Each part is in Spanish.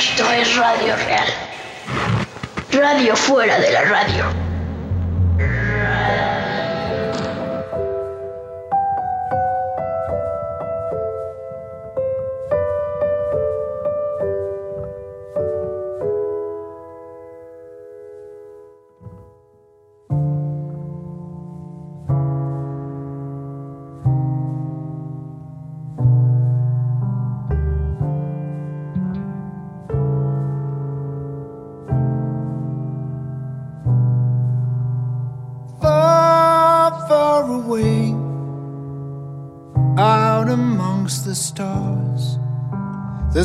Esto es Radio Real. Radio fuera de la radio.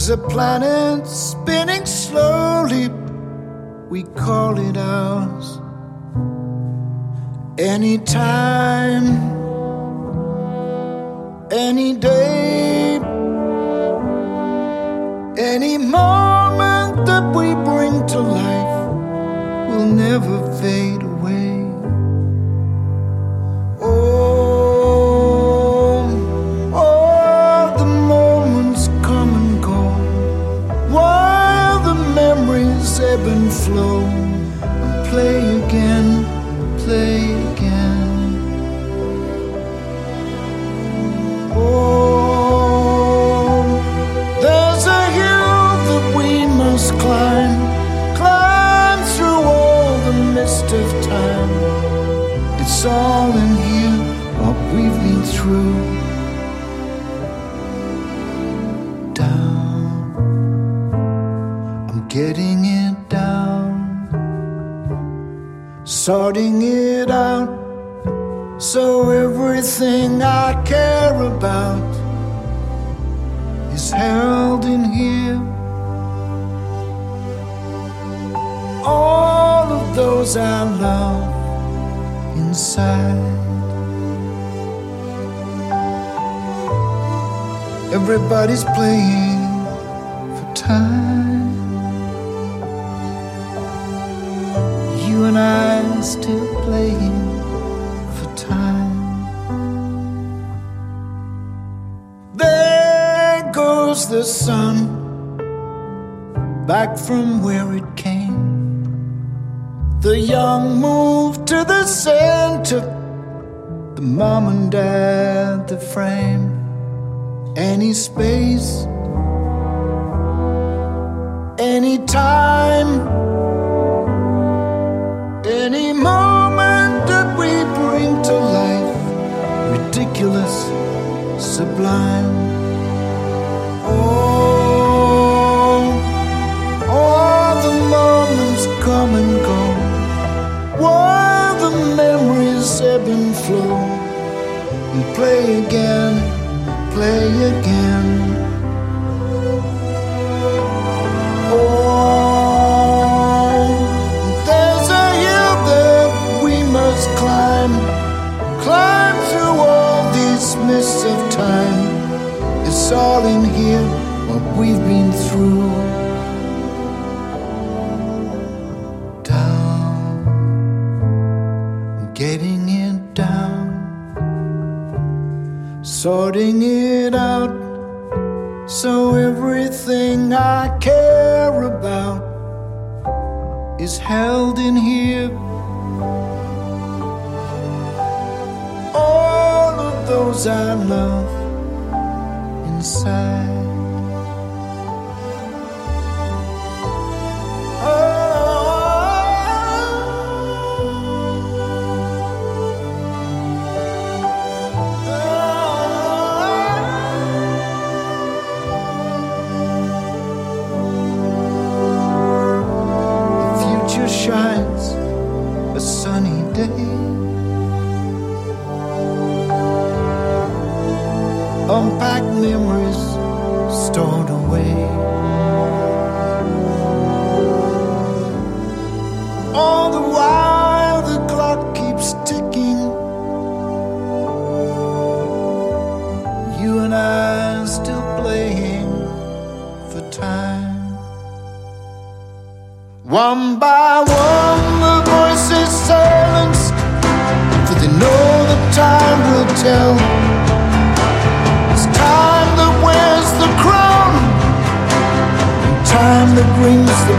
There's a planet spinning slowly, we call it ours. Anytime, any day, any moment that we bring to life will never fade Flow. Inside. Everybody's playing for time. you and I still playing for time. There goes the sun back from where it came. The young move to the center, the mom and dad, the frame, any space, any time any moment that we bring to life, ridiculous, sublime. this ebb and flow. We play again, play again. Oh, there's a hill that we must climb, climb through all these mists of time. It's all in sorting it out. So everything I care about is held in here. All of those I love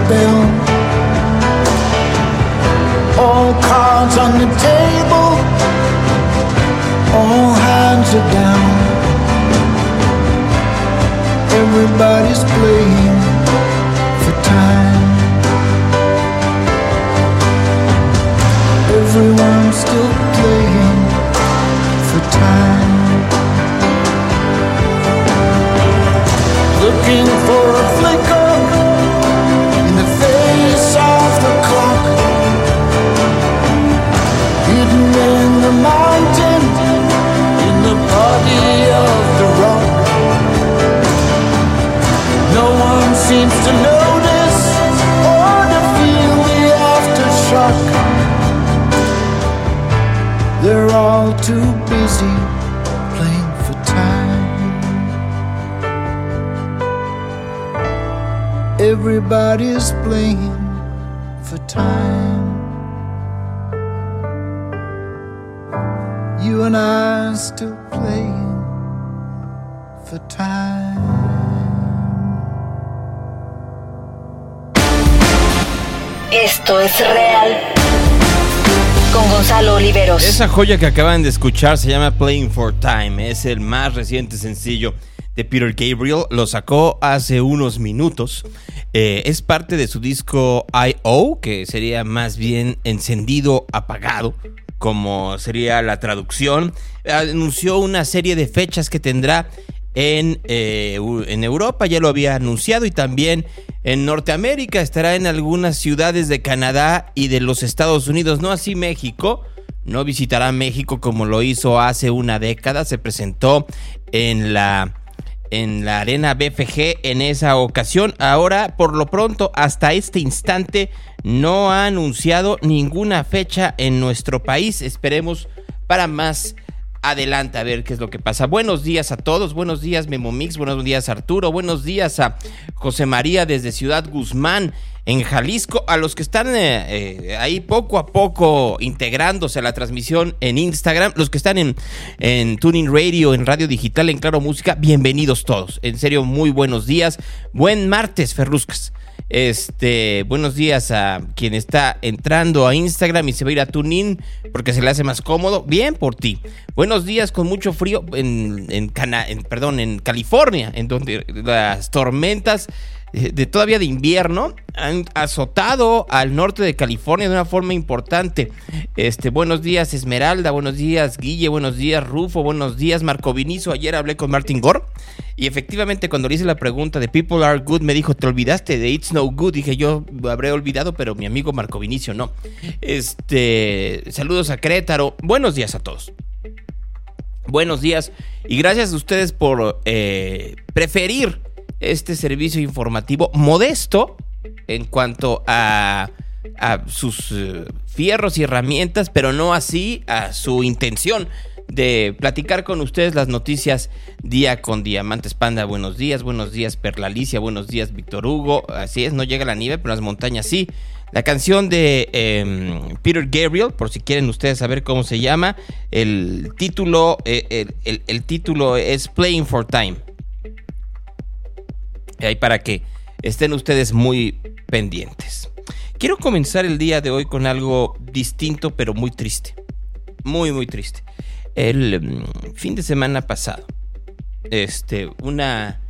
bell. All cards on the table, all hands are down. Everybody's playing for time. Everyone's still playing for time. Looking for a flicker seems to notice or to feel the aftershock. They're all too busy playing for time. Everybody's playing Esto es real. Con Gonzalo Oliveros. Esa joya que acaban de escuchar se llama Playing for Time. Es el más reciente sencillo de Peter Gabriel. Lo sacó hace unos minutos. Eh, es parte de su disco I.O., que sería más bien encendido apagado, como sería la traducción. Anunció una serie de fechas que tendrá en, eh, en, Europa, ya lo había anunciado, y también en Norteamérica, estará en algunas ciudades de Canadá y de los Estados Unidos, no así México. No visitará México como lo hizo hace una década, se presentó en la en la arena BFG en esa ocasión. Ahora, por lo pronto, hasta este instante, no ha anunciado ninguna fecha en nuestro país. Esperemos para más adelante a ver qué es lo que pasa. Buenos días a todos, buenos días Memo Mix, buenos días Arturo, buenos días a José María desde Ciudad Guzmán en Jalisco, a los que están eh, eh, ahí poco a poco integrándose a la transmisión en Instagram, los que están en, en Tuning Radio, en Radio Digital, en Claro Música, bienvenidos todos. En serio, muy buenos días. Buen martes, Ferruscas. Este, buenos días a quien está entrando a Instagram y se va a ir a TuneIn porque se le hace más cómodo. Bien por ti. Buenos días con mucho frío en, en, Cana perdón, en California, en donde las tormentas de todavía de invierno han azotado al norte de California de una forma importante. Este, buenos días Esmeralda, buenos días Guille, buenos días Rufo, buenos días Marco Vinizo. Ayer hablé con Martin Gore y efectivamente cuando le hice la pregunta de People Are Good me dijo, "¿Te olvidaste de It's No Good?" Dije, "Yo habré olvidado, pero mi amigo Marco Vinicio no." Este, saludos a Crétaro. Buenos días a todos. Buenos días y gracias a ustedes por eh, preferir este servicio informativo modesto en cuanto a, a sus uh, fierros y herramientas, pero no así a su intención de platicar con ustedes las noticias día con día. Mantes Panda, buenos días, buenos días Perlalicia, buenos días Víctor Hugo. Así es, no llega la nieve, pero las montañas sí. La canción de eh, Peter Gabriel, por si quieren ustedes saber cómo se llama, el título, eh, el título es Playing for Time. Ahí para que estén ustedes muy pendientes. Quiero comenzar el día de hoy con algo distinto pero muy triste. Muy, muy triste. El um, fin de semana pasado, este, una,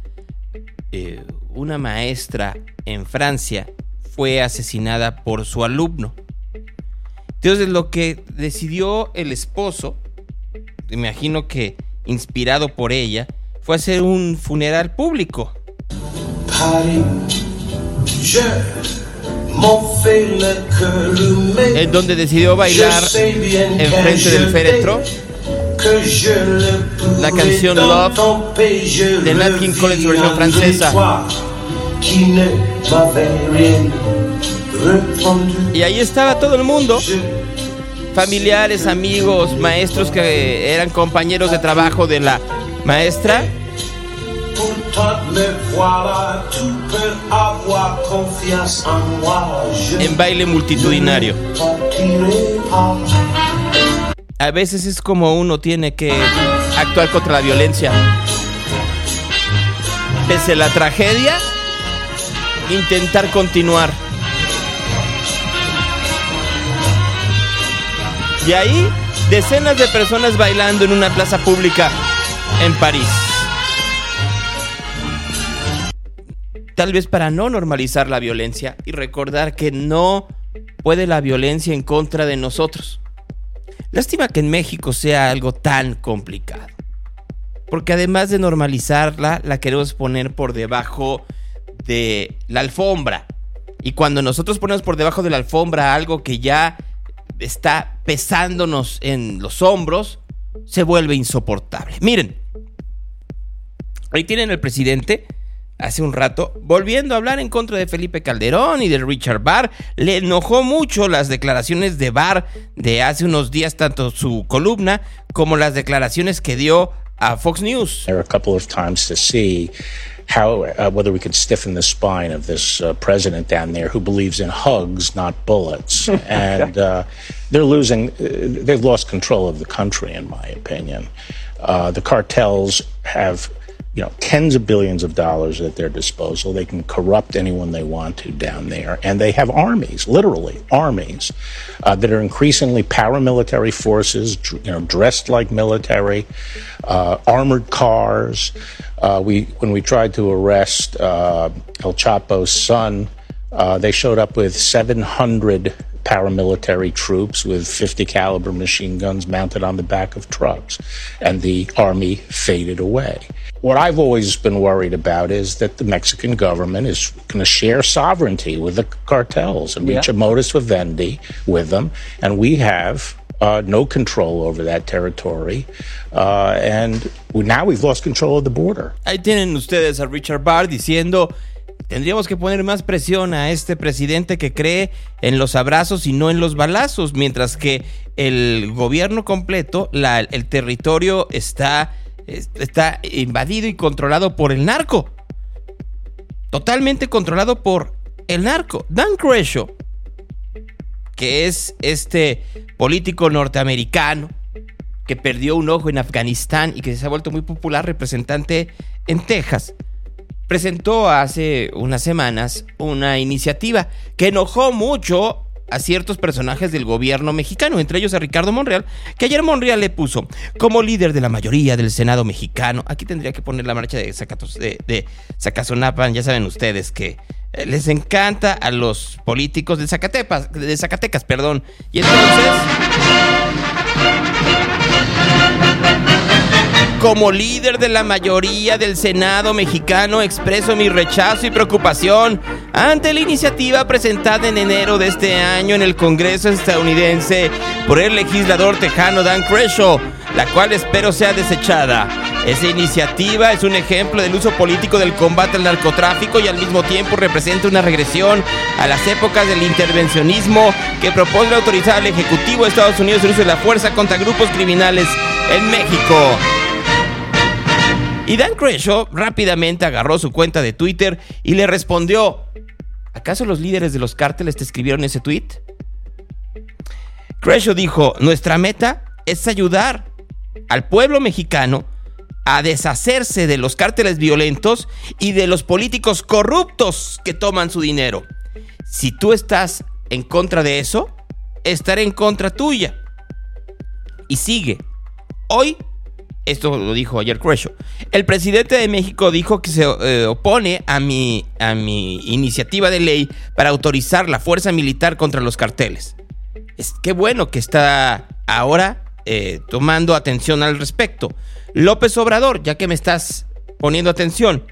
eh, una maestra en Francia fue asesinada por su alumno. Entonces lo que decidió el esposo, imagino que inspirado por ella, fue hacer un funeral público en donde decidió bailar en frente del féretro. la canción Love de Nat King Cole en su versión francesa. Y ahí estaba todo el mundo, familiares, amigos, maestros que eran compañeros de trabajo de la maestra en baile multitudinario. A veces es como uno tiene que actuar contra la violencia. Pese a la tragedia, intentar continuar. Y ahí, decenas de personas bailando en una plaza pública en París. Tal vez para no normalizar la violencia y recordar que no puede la violencia en contra de nosotros. Lástima que en México sea algo tan complicado. Porque además de normalizarla, la queremos poner por debajo de la alfombra. Y cuando nosotros ponemos por debajo de la alfombra algo que ya está pesándonos en los hombros, se vuelve insoportable. Miren, ahí tienen el presidente hace un rato, volviendo a hablar en contra de Felipe Calderón y de Richard Barr. Le enojó mucho las declaraciones de Barr de hace unos días, tanto su columna como las declaraciones que dio a Fox News. There are a couple of times to see how uh, whether we could stiffen the spine of this uh, president down there who believes in hugs, not bullets, and uh, they're losing. Uh, they've lost control of the country, in my opinion. Uh, the cartels have you know, tens of billions of dollars at their disposal. They can corrupt anyone they want to down there. And they have armies, literally armies, uh, that are increasingly paramilitary forces, you know, dressed like military, uh, armored cars. Uh, we, when we tried to arrest uh, El Chapo's son, uh, they showed up with 700 paramilitary troops with 50 caliber machine guns mounted on the back of trucks and the army faded away what I've always been worried about is that the Mexican government is going to share sovereignty with the cartels and reach yeah. a modus vivendi with them and we have uh, no control over that territory uh, and now we've lost control of the border Ahí tienen ustedes a Richard Barr diciendo Tendríamos que poner más presión a este presidente que cree en los abrazos y no en los balazos, mientras que el gobierno completo, el territorio está, está invadido y controlado por el narco. Totalmente controlado por el narco. Dan Crenshaw, que es este político norteamericano que perdió un ojo en Afganistán y que se ha vuelto muy popular representante en Texas presentó hace unas semanas una iniciativa que enojó mucho a ciertos personajes del gobierno mexicano, entre ellos a Ricardo Monreal, que ayer Monreal le puso como líder de la mayoría del Senado mexicano. Aquí tendría que poner la marcha de, de, de Zacazonapan, ya saben ustedes que eh, les encanta a los políticos de Zacatecas, de Zacatecas, perdón. Y entonces Como líder de la mayoría del Senado mexicano expreso mi rechazo y preocupación ante la iniciativa presentada en enero de este año en el Congreso estadounidense por el legislador tejano Dan Crenshaw, la cual espero sea desechada. Esa iniciativa es un ejemplo del uso político del combate al narcotráfico y al mismo tiempo representa una regresión a las épocas del intervencionismo que propone autorizar al Ejecutivo de Estados Unidos el uso de la fuerza contra grupos criminales en México. Y Dan Crenshaw rápidamente agarró su cuenta de Twitter y le respondió, ¿acaso los líderes de los cárteles te escribieron ese tweet? Crenshaw dijo, nuestra meta es ayudar al pueblo mexicano a deshacerse de los cárteles violentos y de los políticos corruptos que toman su dinero. Si tú estás en contra de eso, estaré en contra tuya. Y sigue. Hoy esto lo dijo ayer Crenshaw. El presidente de México dijo que se eh, opone a mi, a mi iniciativa de ley para autorizar la fuerza militar contra los carteles. Es, qué bueno que está ahora eh, tomando atención al respecto. López Obrador, ya que me estás poniendo atención,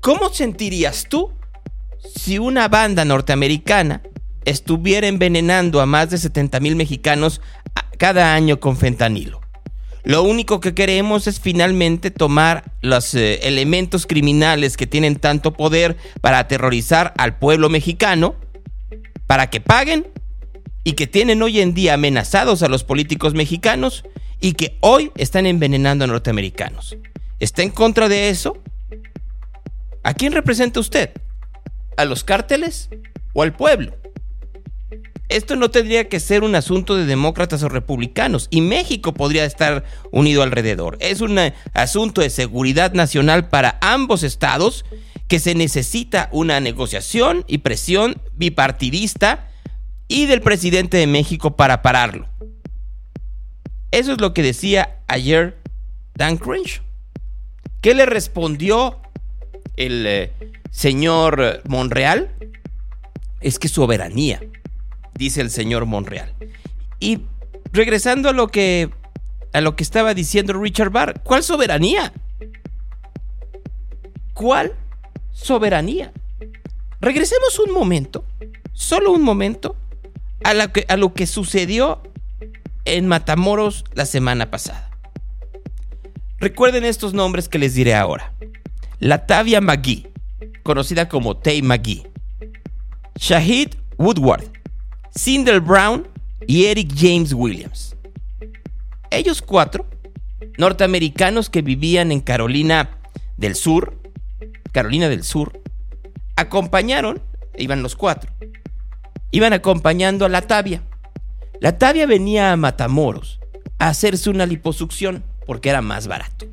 ¿cómo sentirías tú si una banda norteamericana estuviera envenenando a más de 70 mil mexicanos cada año con fentanilo? Lo único que queremos es finalmente tomar los eh, elementos criminales que tienen tanto poder para aterrorizar al pueblo mexicano, para que paguen y que tienen hoy en día amenazados a los políticos mexicanos y que hoy están envenenando a norteamericanos. ¿Está en contra de eso? ¿A quién representa usted? ¿A los cárteles o al pueblo? Esto no tendría que ser un asunto de demócratas o republicanos y México podría estar unido alrededor. Es un asunto de seguridad nacional para ambos estados que se necesita una negociación y presión bipartidista y del presidente de México para pararlo. Eso es lo que decía ayer Dan Crenshaw. ¿Qué le respondió el eh, señor Monreal? Es que soberanía dice el señor Monreal. Y regresando a lo que a lo que estaba diciendo Richard Barr, ¿cuál soberanía? ¿Cuál soberanía? Regresemos un momento, solo un momento, a, lo que, a lo que sucedió en Matamoros la semana pasada. Recuerden estos nombres que les diré ahora. Latavia McGee, conocida como Tay McGee. Shahid Woodward, Cindel Brown y Eric James Williams. Ellos cuatro, norteamericanos que vivían en Carolina del Sur, Carolina del Sur, acompañaron, iban los cuatro, iban acompañando a la Tavia. La Tavia venía a Matamoros a hacerse una liposucción porque era más barato.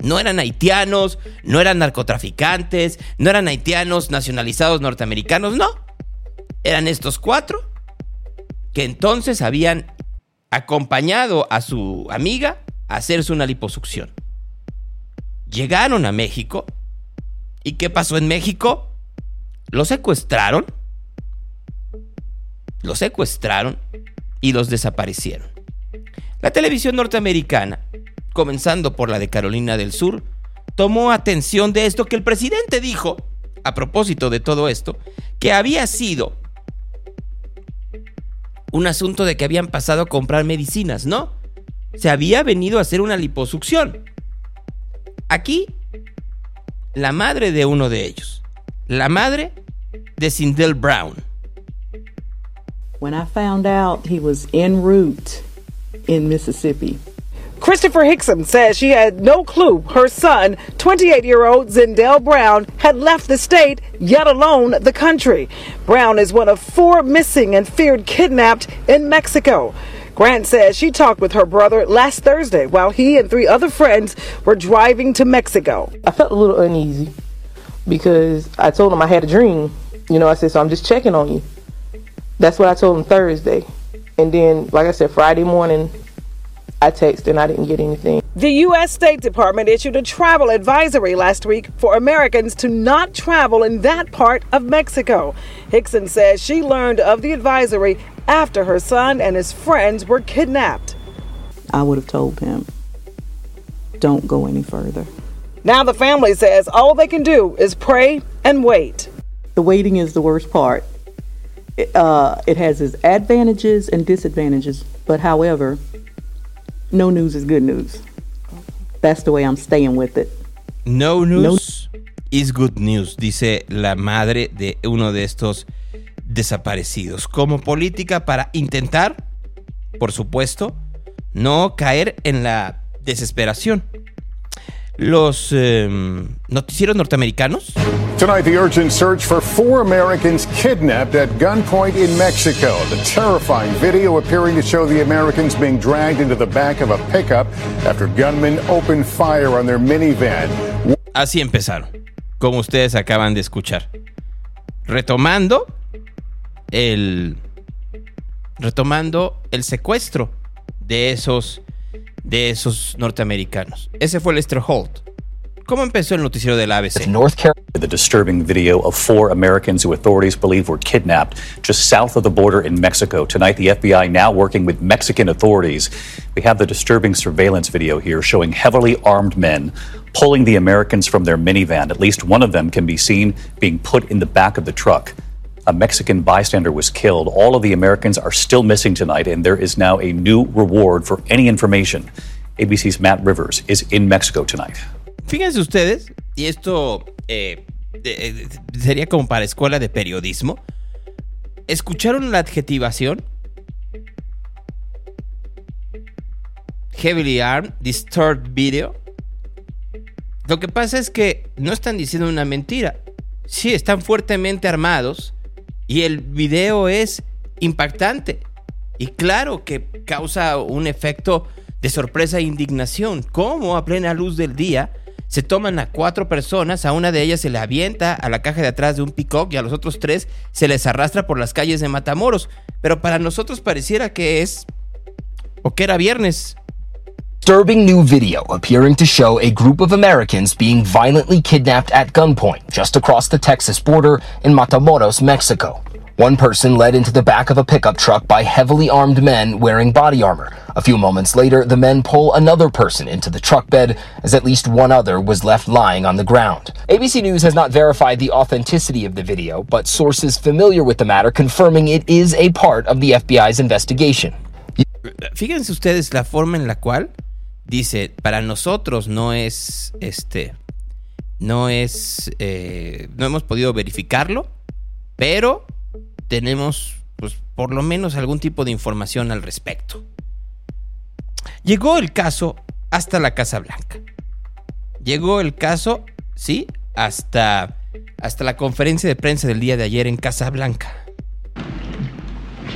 No eran haitianos, no eran narcotraficantes, no eran haitianos nacionalizados norteamericanos, no. Eran estos cuatro que entonces habían acompañado a su amiga a hacerse una liposucción. Llegaron a México. ¿Y qué pasó en México? Los secuestraron. Los secuestraron y los desaparecieron. La televisión norteamericana, comenzando por la de Carolina del Sur, tomó atención de esto que el presidente dijo, a propósito de todo esto, que había sido un asunto de que habían pasado a comprar medicinas, ¿no? Se había venido a hacer una liposucción. Aquí, la madre de uno de ellos, la madre de Sindel Brown. When I found out he was en route in Mississippi, Christopher Hickson says she had no clue her son, 28 year old Zindell Brown, had left the state, yet alone the country. Brown is one of four missing and feared kidnapped in Mexico. Grant says she talked with her brother last Thursday while he and three other friends were driving to Mexico. I felt a little uneasy because I told him I had a dream. You know, I said, so I'm just checking on you. That's what I told him Thursday. And then, like I said, Friday morning, I texted and I didn't get anything. The U.S. State Department issued a travel advisory last week for Americans to not travel in that part of Mexico. Hickson says she learned of the advisory after her son and his friends were kidnapped. I would have told him, don't go any further. Now the family says all they can do is pray and wait. The waiting is the worst part. It, uh, it has its advantages and disadvantages, but however, no news is good news. That's the way I'm staying with it. No news is good news, dice la madre de uno de estos desaparecidos. Como política para intentar, por supuesto, no caer en la desesperación. Los eh, noticieros norteamericanos. Tonight, the urgent search for four Americans kidnapped at gunpoint in Mexico. The terrifying video appearing to show the Americans being dragged into the back of a pickup after gunmen opened fire on their minivan. Así empezaron, como ustedes acaban de escuchar. Retomando el retomando el secuestro de esos de esos norteamericanos. Ese fue Lester Holt. ¿Cómo empezó el noticiero del ABC? North Carolina, the disturbing video of four Americans who authorities believe were kidnapped just south of the border in Mexico. Tonight, the FBI now working with Mexican authorities. We have the disturbing surveillance video here showing heavily armed men pulling the Americans from their minivan. At least one of them can be seen being put in the back of the truck. A Mexican bystander was killed. All of the Americans are still missing tonight, and there is now a new reward for any information. ABC's Matt Rivers is in Mexico tonight. Fíjense ustedes, y esto eh, eh, sería como para escuela de periodismo. ¿Escucharon la adjetivación? Heavily armed, disturbed video. Lo que pasa es que no están diciendo una mentira. Sí, están fuertemente armados, y el video es impactante. Y claro que causa un efecto de sorpresa e indignación. ¿Cómo a plena luz del día se toman a cuatro personas, a una de ellas se le avienta a la caja de atrás de un pick y a los otros tres se les arrastra por las calles de Matamoros? Pero para nosotros pareciera que es... o que era viernes. Disturbing new video appearing to show a group of Americans being violently kidnapped at gunpoint just across the Texas border in Matamoros, Mexico. One person led into the back of a pickup truck by heavily armed men wearing body armor. A few moments later, the men pull another person into the truck bed as at least one other was left lying on the ground. ABC News has not verified the authenticity of the video, but sources familiar with the matter confirming it is a part of the FBI's investigation. Fíjense ustedes la forma en la cual dice, para nosotros no es, este, no es, eh, no hemos podido verificarlo, pero tenemos, pues, por lo menos algún tipo de información al respecto. Llegó el caso hasta la Casa Blanca. Llegó el caso, sí, hasta, hasta la conferencia de prensa del día de ayer en Casa Blanca.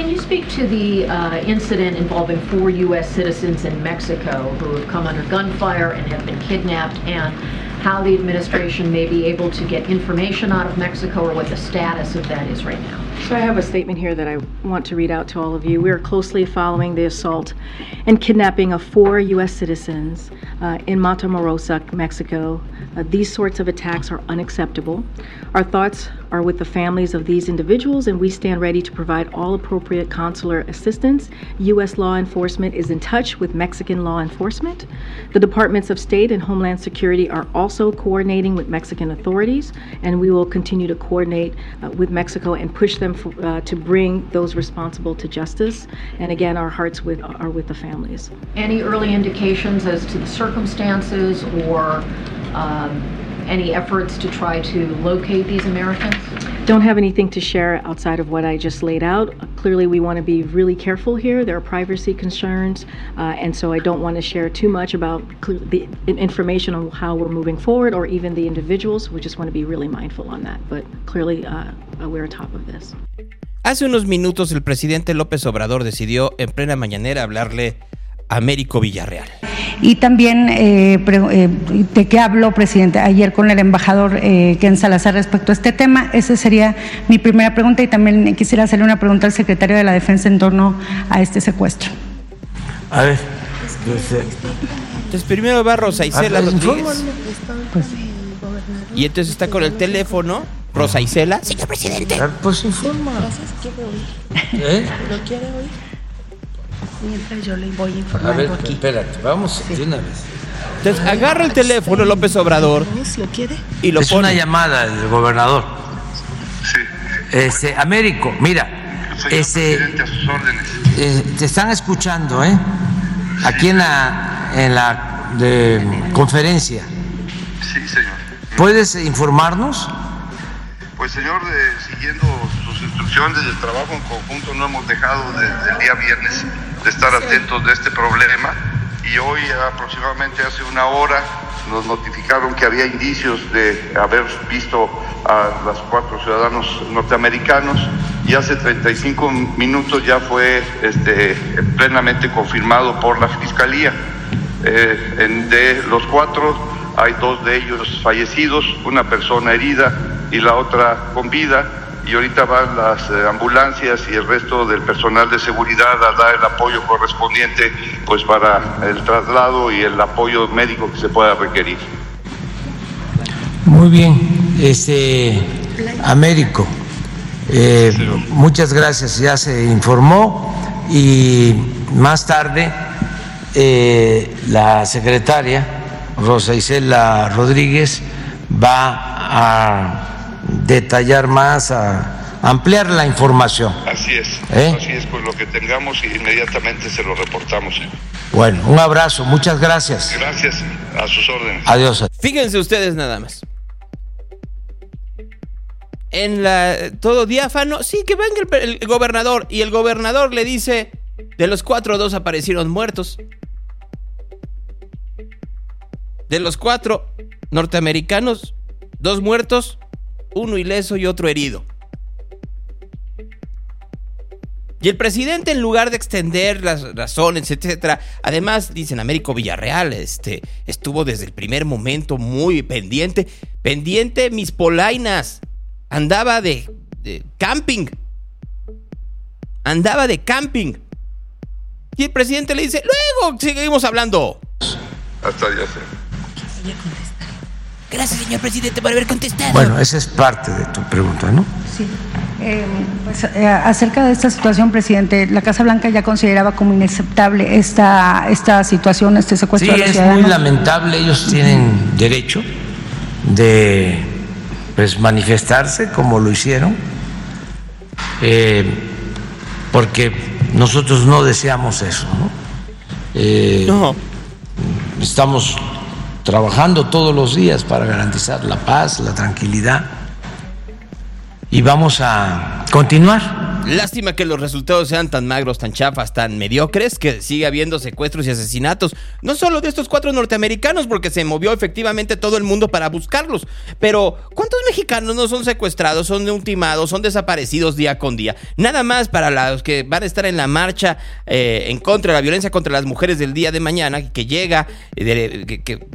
Can you speak to the uh, incident involving four U.S. citizens in Mexico who have come under gunfire and have been kidnapped, and how the administration may be able to get information out of Mexico or what the status of that is right now? So I have a statement here that I want to read out to all of you. We are closely following the assault and kidnapping of four U.S. citizens uh, in Matamoros, Mexico. Uh, these sorts of attacks are unacceptable. Our thoughts are with the families of these individuals, and we stand ready to provide all appropriate consular assistance. U.S. law enforcement is in touch with Mexican law enforcement. The Departments of State and Homeland Security are also coordinating with Mexican authorities, and we will continue to coordinate uh, with Mexico and push them for, uh, to bring those responsible to justice. And again, our hearts with, are with the families. Any early indications as to the circumstances or um, any efforts to try to locate these Americans? Don't have anything to share outside of what I just laid out. Clearly, we want to be really careful here. There are privacy concerns, uh, and so I don't want to share too much about the information on how we're moving forward or even the individuals. We just want to be really mindful on that. But clearly, uh, we're on top of this. Hace unos minutos el presidente López Obrador decidió en plena mañanera hablarle a Américo Villarreal. Y también, eh, eh, ¿de qué habló, presidente, ayer con el embajador eh, Ken Salazar respecto a este tema? Esa sería mi primera pregunta y también quisiera hacerle una pregunta al secretario de la Defensa en torno a este secuestro. A ver. Entonces primero va Rosa Isela Rodríguez. Pues, y entonces está con el teléfono Rosa Isela. Señor presidente. Pues informa. ¿Eh? ¿Lo quiere oír? Mientras yo le voy informando A ver, aquí. espérate, vamos de una vez. Entonces agarra el teléfono López Obrador ¿Lo quiere? y lo es pone. una llamada del gobernador. Sí. Este, Américo, mira, este, eh, te están escuchando, ¿eh? Aquí en la, en la de, conferencia. Sí, señor. ¿Puedes informarnos? Pues, señor, de- siguiendo sus instrucciones del trabajo en conjunto, no hemos dejado desde el día viernes de estar atentos de este problema. Y hoy, aproximadamente hace una hora, nos notificaron que había indicios de haber visto a los cuatro ciudadanos norteamericanos y hace 35 minutos ya fue este, plenamente confirmado por la Fiscalía. Eh, en- de los cuatro, hay dos de ellos fallecidos, una persona herida y la otra con vida. Y ahorita van las eh, ambulancias y el resto del personal de seguridad a dar el apoyo correspondiente pues para el traslado y el apoyo médico que se pueda requerir. Muy bien, este, Américo, eh, muchas gracias, ya se informó y más tarde eh, la secretaria Rosa Isela Rodríguez va a detallar más, a ampliar la información. Así es, ¿Eh? así es, pues lo que tengamos y inmediatamente se lo reportamos. Bueno, un abrazo, muchas gracias. Gracias, a sus órdenes. Adiós. Fíjense ustedes nada más. En la todo diáfano, sí que venga el, el gobernador y el gobernador le dice, de los cuatro dos aparecieron muertos. De los cuatro norteamericanos, dos muertos, uno ileso y otro herido. Y el presidente, en lugar de extender las razones, etcétera, además, dicen Américo Villarreal, este, estuvo desde el primer momento muy pendiente, pendiente mis polainas, andaba de, de camping, andaba de camping. Y el presidente le dice, luego seguimos hablando. Hasta ya sé. Gracias, señor presidente, por haber contestado. Bueno, esa es parte de tu pregunta, ¿no? Sí. Eh, pues, eh, acerca de esta situación, presidente, la Casa Blanca ya consideraba como inaceptable esta, esta situación, este Sí, secuestro de los es muy lamentable. Ellos tienen derecho de pues, manifestarse como lo hicieron, eh, porque nosotros no deseamos eso. ¿no? Eh, Estamos trabajando todos los días para garantizar la paz, la tranquilidad y vamos a continuar. Lástima que los resultados sean tan magros, tan chafas, tan mediocres, que sigue habiendo secuestros y asesinatos. No solo de estos cuatro norteamericanos, porque se movió efectivamente todo el mundo para buscarlos. Pero, ¿cuántos mexicanos no son secuestrados, son ultimados, son desaparecidos día con día? Nada más para los que van a estar en la marcha eh, en contra de la violencia contra las mujeres del día de mañana, que llega, eh, que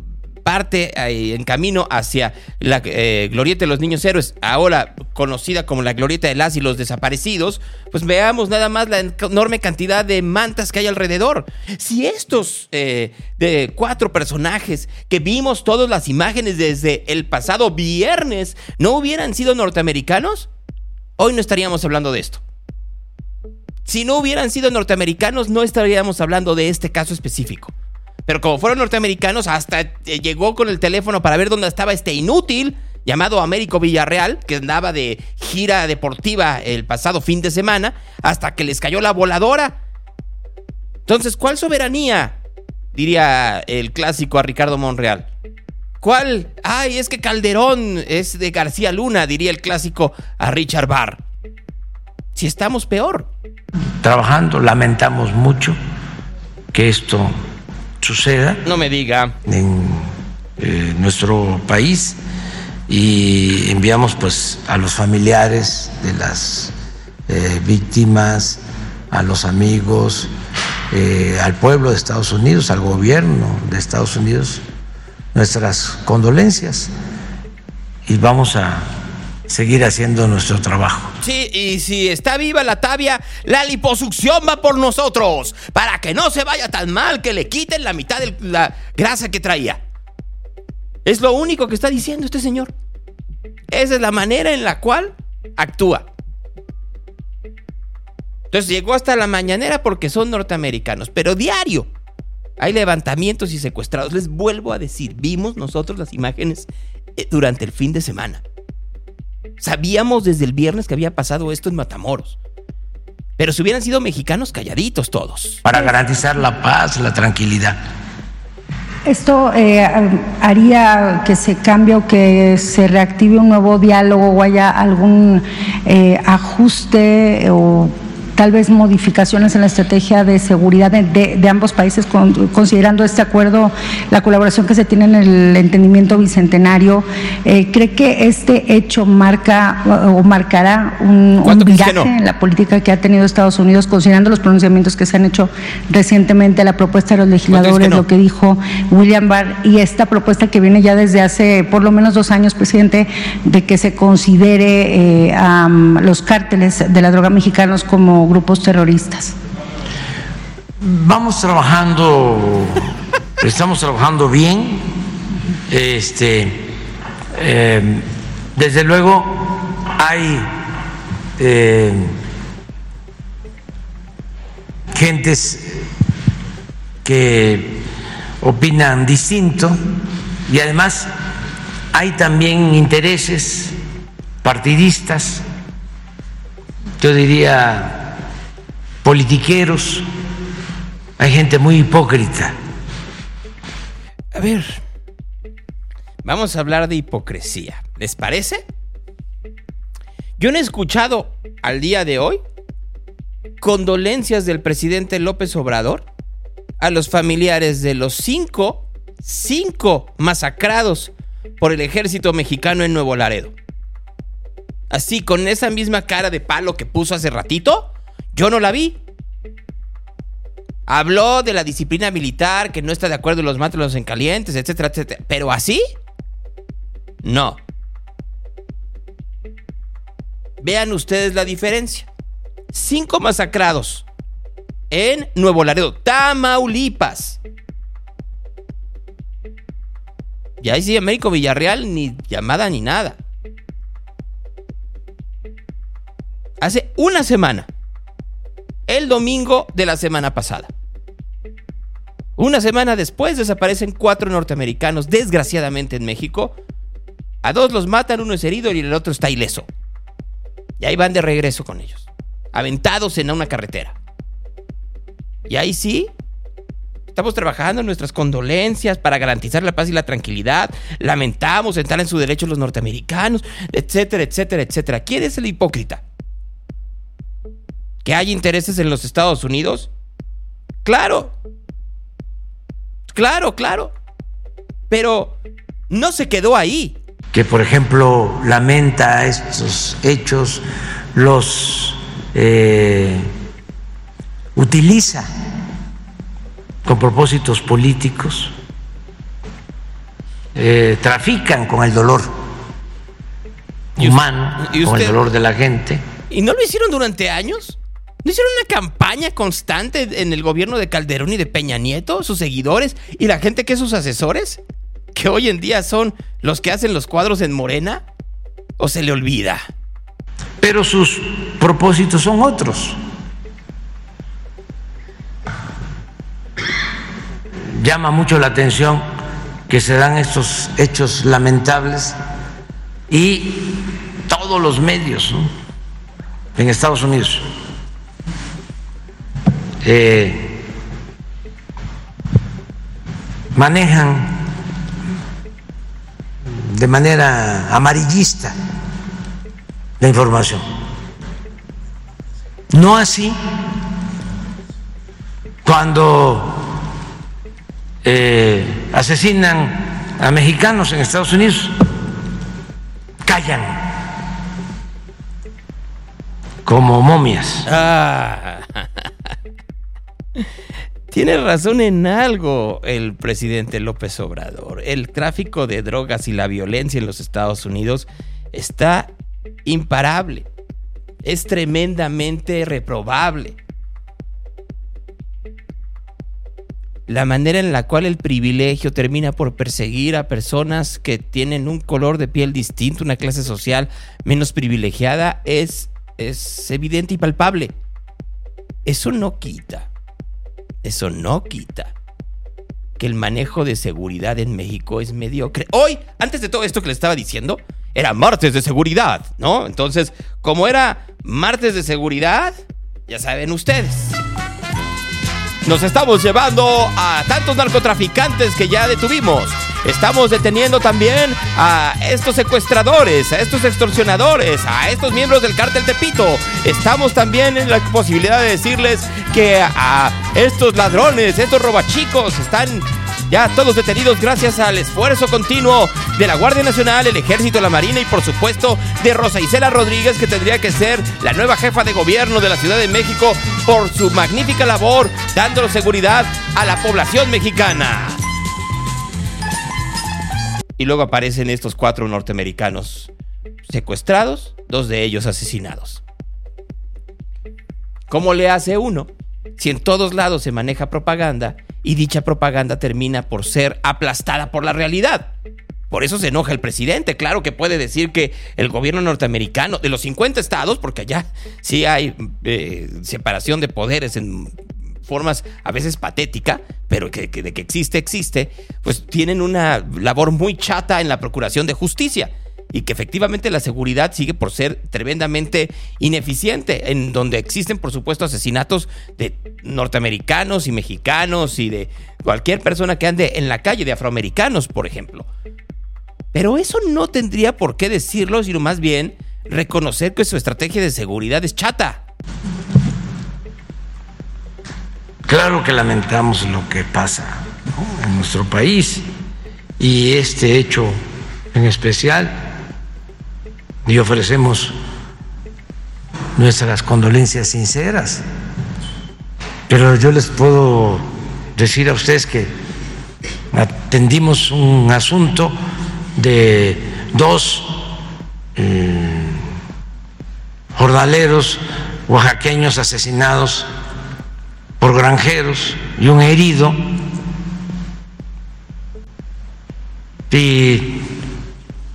parte en camino hacia la eh, glorieta de los niños héroes, ahora conocida como la glorieta de las y los desaparecidos, pues veamos nada más la enorme cantidad de mantas que hay alrededor. Si estos eh, de cuatro personajes que vimos todas las imágenes desde el pasado viernes no hubieran sido norteamericanos, hoy no estaríamos hablando de esto. Si no hubieran sido norteamericanos, no estaríamos hablando de este caso específico. Pero como fueron norteamericanos, hasta eh, llegó con el teléfono para ver dónde estaba este inútil llamado Américo Villarreal, que andaba de gira deportiva el pasado fin de semana, hasta que les cayó la voladora. Entonces, ¿cuál soberanía? Diría el clásico a Ricardo Monreal. ¿Cuál? Ay, es que Calderón es de García Luna, diría el clásico a Richard Barr. Si estamos peor. Trabajando, lamentamos mucho que esto suceda. No me diga. En eh, nuestro país y enviamos pues a los familiares de las eh, víctimas, a los amigos, eh, al pueblo de Estados Unidos, al gobierno de Estados Unidos, nuestras condolencias y vamos a seguir haciendo nuestro trabajo. Sí, y si está viva la tabia, la liposucción va por nosotros, para que no se vaya tan mal que le quiten la mitad de la grasa que traía. Es lo único que está diciendo este señor. Esa es la manera en la cual actúa. Entonces llegó hasta la mañanera porque son norteamericanos, pero diario hay levantamientos y secuestrados. Les vuelvo a decir, vimos nosotros las imágenes eh, durante el fin de semana. Sabíamos desde el viernes que había pasado esto en Matamoros. Pero si hubieran sido mexicanos, calladitos todos. Para garantizar la paz, la tranquilidad. ¿Esto eh, haría que se cambie o que se reactive un nuevo diálogo o haya algún eh, ajuste o tal vez modificaciones en la estrategia de seguridad de, de- de ambos países, con- considerando este acuerdo, la colaboración que se tiene en el entendimiento bicentenario? Eh, ¿Cree que este hecho marca o o marcará un, un ¿Cuánto crees que viraje no? en la política que ha tenido Estados Unidos, considerando los pronunciamientos que se han hecho recientemente, la propuesta de los legisladores, no? lo que dijo William Barr y esta propuesta que viene ya desde hace por lo menos dos años, presidente, de que se considere eh, a mm, los cárteles de la droga mexicanos como grupos terroristas. Vamos trabajando, estamos trabajando bien. Este, eh, desde luego hay eh, gentes que opinan distinto y además hay también intereses partidistas, yo diría politiqueros, hay gente muy hipócrita. A ver, vamos a hablar de hipocresía. ¿Les parece? Yo no he escuchado al día de hoy condolencias del presidente López Obrador a los familiares de los cinco, cinco masacrados por el ejército mexicano en Nuevo Laredo. Así, con esa misma cara de palo que puso hace ratito, Yo no la vi. Habló de la disciplina militar, que no está de acuerdo en los mátalos en calientes, etcétera, etcétera. Pero así, no. Vean ustedes la diferencia. Cinco masacrados en Nuevo Laredo, Tamaulipas. Y ahí sí, Américo Villarreal, ni llamada ni nada. Hace una semana, el domingo de la semana pasada. Una semana después desaparecen cuatro norteamericanos, desgraciadamente en México. A dos los matan, uno es herido y el otro está ileso. Y ahí van de regreso con ellos, aventados en una carretera. Y ahí sí, estamos trabajando en nuestras condolencias para garantizar la paz y la tranquilidad. Lamentamos entrar en su derecho los norteamericanos, etcétera, etcétera, etcétera. ¿Quién es el hipócrita? ¿Que hay intereses en los Estados Unidos? Claro. Claro, claro. Pero no se quedó ahí. Que, por ejemplo, lamenta estos hechos, los eh, utiliza con propósitos políticos, eh, trafican con el dolor humano, y con el dolor de la gente. ¿Y no lo hicieron durante años? ¿No hicieron una campaña constante en el gobierno de Calderón y de Peña Nieto, sus seguidores y la gente que es sus asesores? Que hoy en día son los que hacen los cuadros en Morena. ¿O se le olvida? Pero sus propósitos son otros. Llama mucho la atención que se dan estos hechos lamentables y todos los medios en Estados Unidos eh, manejan de manera amarillista la información. No así cuando eh, asesinan a mexicanos en Estados Unidos, callan como momias. Ah. Tiene razón en algo el presidente López Obrador. El tráfico de drogas y la violencia en los Estados Unidos está imparable. Es tremendamente reprobable. La manera en la cual el privilegio termina por perseguir a personas que tienen un color de piel distinto, una clase social menos privilegiada, es, es evidente y palpable. Eso no quita, eso no quita que el manejo de seguridad en México es mediocre. Hoy, antes de todo esto que le estaba diciendo, era martes de seguridad, ¿no? Entonces, como era martes de seguridad, ya saben ustedes. Nos estamos llevando a tantos narcotraficantes que ya detuvimos. Estamos deteniendo también a estos secuestradores, a estos extorsionadores, a estos miembros del cártel Tepito. Estamos también en la posibilidad de decirles que a estos ladrones, estos robachicos, están ya todos detenidos gracias al esfuerzo continuo de la Guardia Nacional, el Ejército, la Marina y por supuesto de Rosa Isela Rodríguez, que tendría que ser la nueva jefa de gobierno de la Ciudad de México por su magnífica labor dando seguridad a la población mexicana. Y luego aparecen estos cuatro norteamericanos secuestrados, dos de ellos asesinados. ¿Cómo le hace uno si en todos lados se maneja propaganda y dicha propaganda termina por ser aplastada por la realidad? Por eso se enoja el presidente. Claro que puede decir que el gobierno norteamericano, de los 50 estados, porque allá sí hay eh, separación de poderes en formas a veces patética, pero que, de que existe, existe, pues tienen una labor muy chata en la procuración de justicia y que efectivamente la seguridad sigue por ser tremendamente ineficiente, en donde existen por supuesto asesinatos de norteamericanos y mexicanos y de cualquier persona que ande en la calle, de afroamericanos, por ejemplo. Pero eso no tendría por qué decirlo, sino más bien reconocer que su estrategia de seguridad es chata. Claro que lamentamos lo que pasa en nuestro país y este hecho en especial y ofrecemos nuestras condolencias sinceras. Pero yo les puedo decir a ustedes que atendimos un asunto de dos eh, jornaleros oaxaqueños asesinados por granjeros y un herido. Y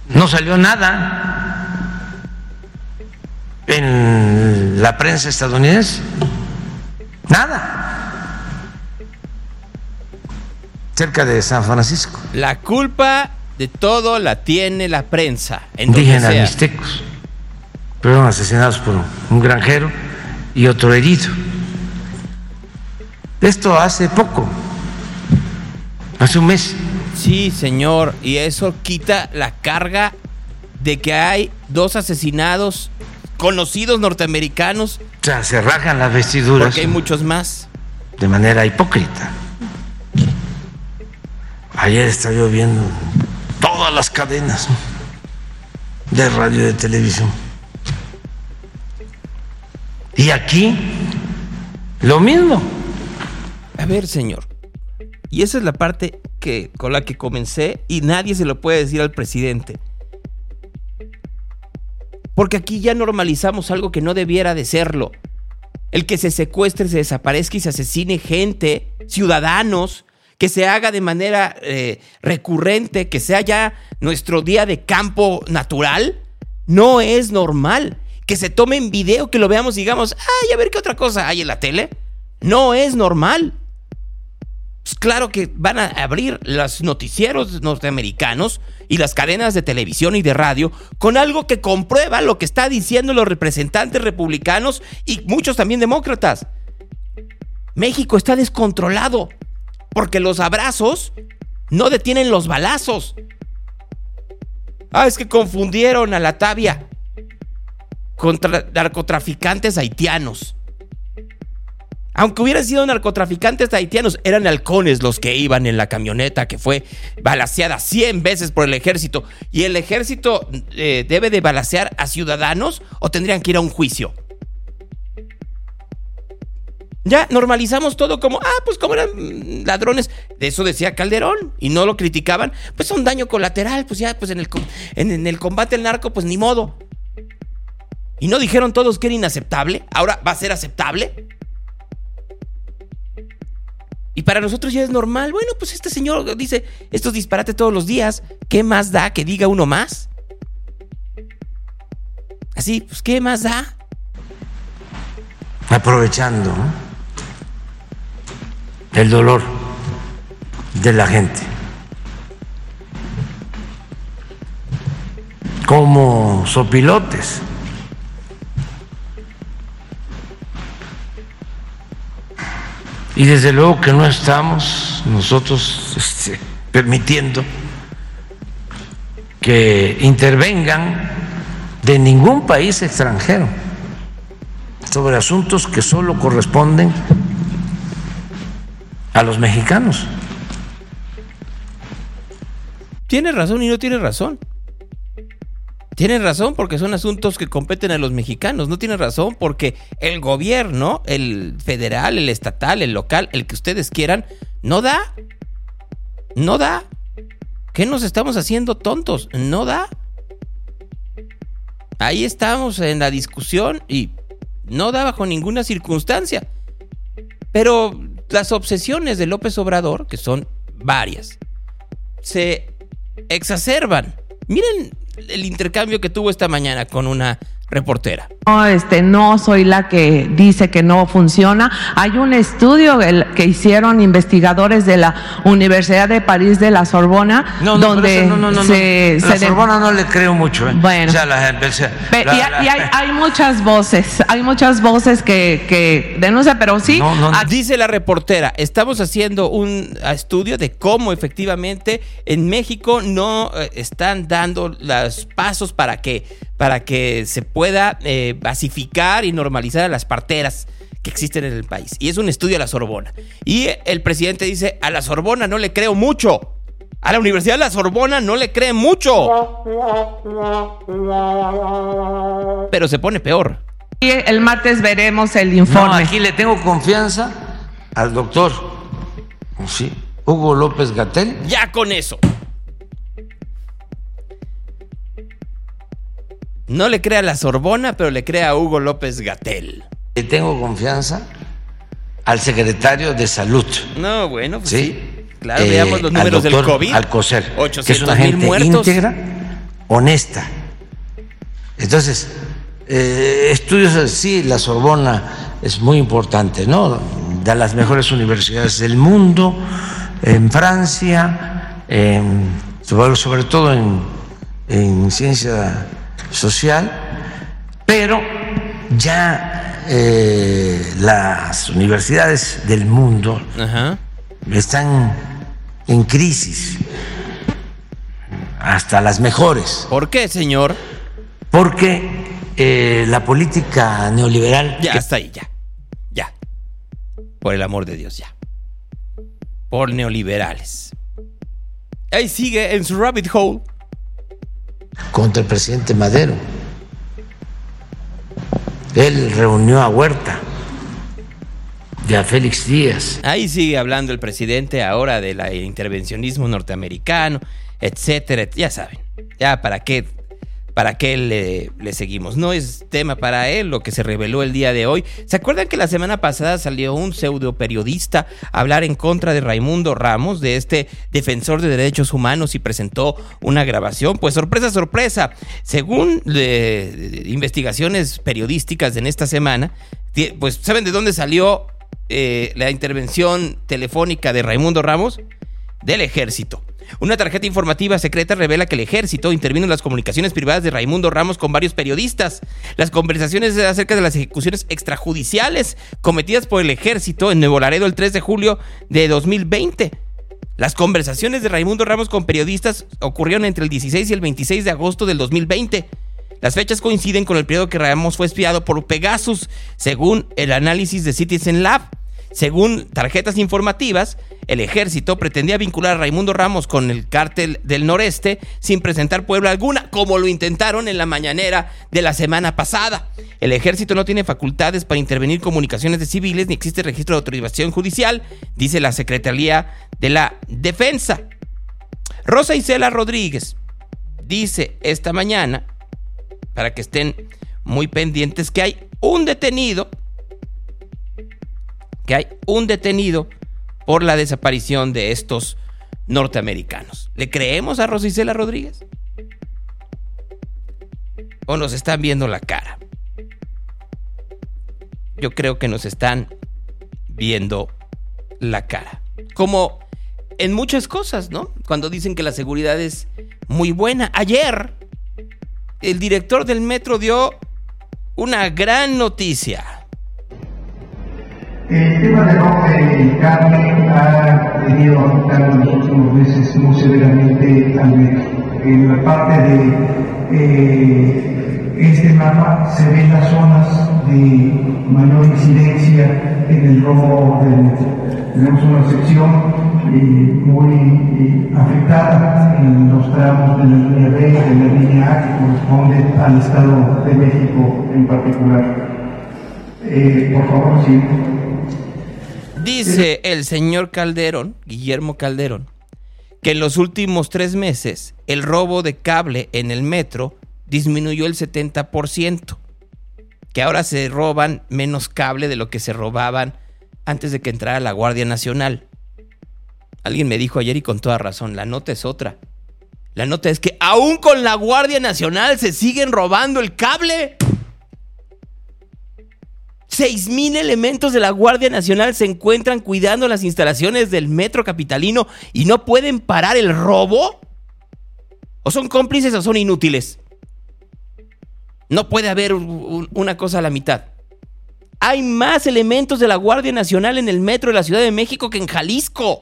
no salió nada en la prensa estadounidense. Nada. Cerca de San Francisco. La culpa de todo la tiene la prensa. Indígenas mixtecos. Fueron asesinados por un granjero y otro herido. Esto hace poco, hace un mes. Sí, señor. Y eso quita la carga de que hay dos asesinados conocidos norteamericanos. O sea, se rajan las vestiduras Porque hay muchos más. de manera hipócrita. Ayer estaba yo viendo todas las cadenas de radio y de televisión. Y aquí, lo mismo. A ver, señor. Y esa es la parte que, con la que comencé y nadie se lo puede decir al presidente. Porque aquí ya normalizamos algo que no debiera de serlo. El que se secuestre, se desaparezca y se asesine gente, ciudadanos, que se haga de manera eh, recurrente, que sea ya nuestro día de campo natural, no es normal. Que se tome en video, que lo veamos y digamos, ay, a ver qué otra cosa hay en la tele. No es normal. Pues claro que van a abrir los noticieros norteamericanos y las cadenas de televisión y de radio con algo que comprueba lo que está diciendo los representantes republicanos y muchos también demócratas. México está descontrolado porque los abrazos no detienen los balazos. Ah, es que confundieron a la Tabia contra narcotraficantes haitianos. Aunque hubieran sido narcotraficantes haitianos, eran halcones los que iban en la camioneta que fue balaseada 100 veces por el ejército. ¿Y el ejército eh, debe de balasear a ciudadanos o tendrían que ir a un juicio? Ya normalizamos todo como, ah, pues como eran ladrones. De eso decía Calderón y no lo criticaban. Pues son daño colateral, pues ya, pues en el, en, en el combate al narco, pues ni modo. Y no dijeron todos que era inaceptable. Ahora va a ser aceptable. Y para nosotros ya es normal. Bueno, pues este señor dice estos disparates todos los días. ¿Qué más da que diga uno más? Así, pues ¿qué más da? aprovechando el dolor de la gente. Como sopilotes. Y desde luego que no estamos nosotros este, permitiendo que intervengan de ningún país extranjero sobre asuntos que solo corresponden a los mexicanos. Tiene razón y no tiene razón. Tiene razón porque son asuntos que competen a los mexicanos. No tiene razón porque el gobierno, el federal, el estatal, el local, el que ustedes quieran, no da. No da. ¿Qué nos estamos haciendo tontos? No da. Ahí estamos en la discusión y no da bajo ninguna circunstancia. Pero las obsesiones de López Obrador, que son varias, se exacerban. Miren el intercambio que tuvo esta mañana con una reportera. No, este, no soy la que dice que no funciona. Hay un estudio el- que hicieron investigadores de la Universidad de París de la Sorbona, No, no, donde eso no, no, no, se. La se de- Sorbona no le creo mucho. ¿eh? Bueno. O sea, la- la- y, hay- y hay, hay muchas voces, hay muchas voces que, que denuncian, pero sí, Ah, Dice la reportera, estamos haciendo un estudio de cómo efectivamente en México no eh, están dando los pasos para que, para que se pueda eh, basificar y normalizar a las parteras que existen en el país. Y es un estudio a la Sorbona. Y el presidente dice, a la Sorbona no le creo mucho. A la Universidad de la Sorbona no le cree mucho. Pero se pone peor. Y el martes veremos el No, informe. aquí le tengo confianza al doctor sí, Hugo López Gatel. Ya con eso. No le crea a la Sorbona, pero le crea a Hugo López Gatel. Le tengo confianza al secretario de Salud. No, bueno, pues Sí. sí. Claro, Eh, veamos los al números del COVID. Alcocer, que es 800 una gente muertos. íntegra, honesta. Entonces, eh, estudios así, la Sorbona es muy importante, ¿no? De las mejores universidades del mundo, en Francia, en- sobre, sobre todo en, en ciencia social, pero ya eh, las universidades del mundo están en crisis, hasta las mejores. ¿Por qué, señor? Porque eh, la política neoliberal... Ya, hasta ahí, ya. Ya. Por el amor de Dios, ya. Por neoliberales. Ahí sigue en su rabbit hole. Contra el presidente Madero. Él reunió a Huerta y a Félix Díaz. Ahí sigue hablando el presidente ahora del intervencionismo norteamericano, etcétera. Ya saben, ya para qué, para qué le, le seguimos. No es tema para él lo que se reveló el día de hoy. ¿Se acuerdan que la semana pasada salió un pseudo periodista a hablar en contra de Raimundo Ramos, de este defensor de derechos humanos, y presentó una grabación? Pues sorpresa, sorpresa. Según eh, investigaciones periodísticas en esta semana, pues ¿saben de dónde salió eh, la intervención telefónica de Raimundo Ramos? Del ejército. Una tarjeta informativa secreta revela que el ejército intervino en las comunicaciones privadas de Raimundo Ramos con varios periodistas. Las conversaciones acerca de las ejecuciones extrajudiciales cometidas por el ejército en Nuevo Laredo el 3 de julio de 2020. Las conversaciones de Raimundo Ramos con periodistas ocurrieron entre el 16 y el 26 de agosto del 2020. Las fechas coinciden con el periodo que Ramos fue espiado por Pegasus, según el análisis de Citizen Lab. Según tarjetas informativas, el ejército pretendía vincular a Raimundo Ramos con el cártel del noreste sin presentar prueba alguna, como lo intentaron en la mañanera de la semana pasada. El ejército no tiene facultades para intervenir comunicaciones de civiles ni existe registro de autorización judicial, dice la Secretaría de la Defensa. Rosa Isela Rodríguez dice esta mañana, para que estén muy pendientes, que hay un detenido que hay un detenido por la desaparición de estos norteamericanos. ¿Le creemos a Rosicela Rodríguez? ¿O nos están viendo la cara? Yo creo que nos están viendo la cara. Como en muchas cosas, ¿no? Cuando dicen que la seguridad es muy buena. Ayer, el director del metro dio una gran noticia. El tema de carne ha venido afectando en los últimos meses muy severamente al. En la parte de eh, este mapa se ven las zonas de mayor incidencia en el robo del metro. Tenemos una sección eh, muy eh, afectada en los tramos de la línea B y de la línea A que corresponde al Estado de México en particular. Por favor, sí. Dice el señor Calderón, Guillermo Calderón, que en los últimos tres meses el robo de cable en el metro disminuyó el 70%, que ahora se roban menos cable de lo que se robaban antes de que entrara la Guardia Nacional. Alguien me dijo ayer y con toda razón, la nota es otra. La nota es que aún con la Guardia Nacional se siguen robando el cable. Seis mil elementos de la Guardia Nacional se encuentran cuidando las instalaciones del metro capitalino y no pueden parar el robo. ¿O son cómplices o son inútiles? No puede haber un- una cosa a la mitad. Hay más elementos de la Guardia Nacional en el metro de la Ciudad de México que en Jalisco.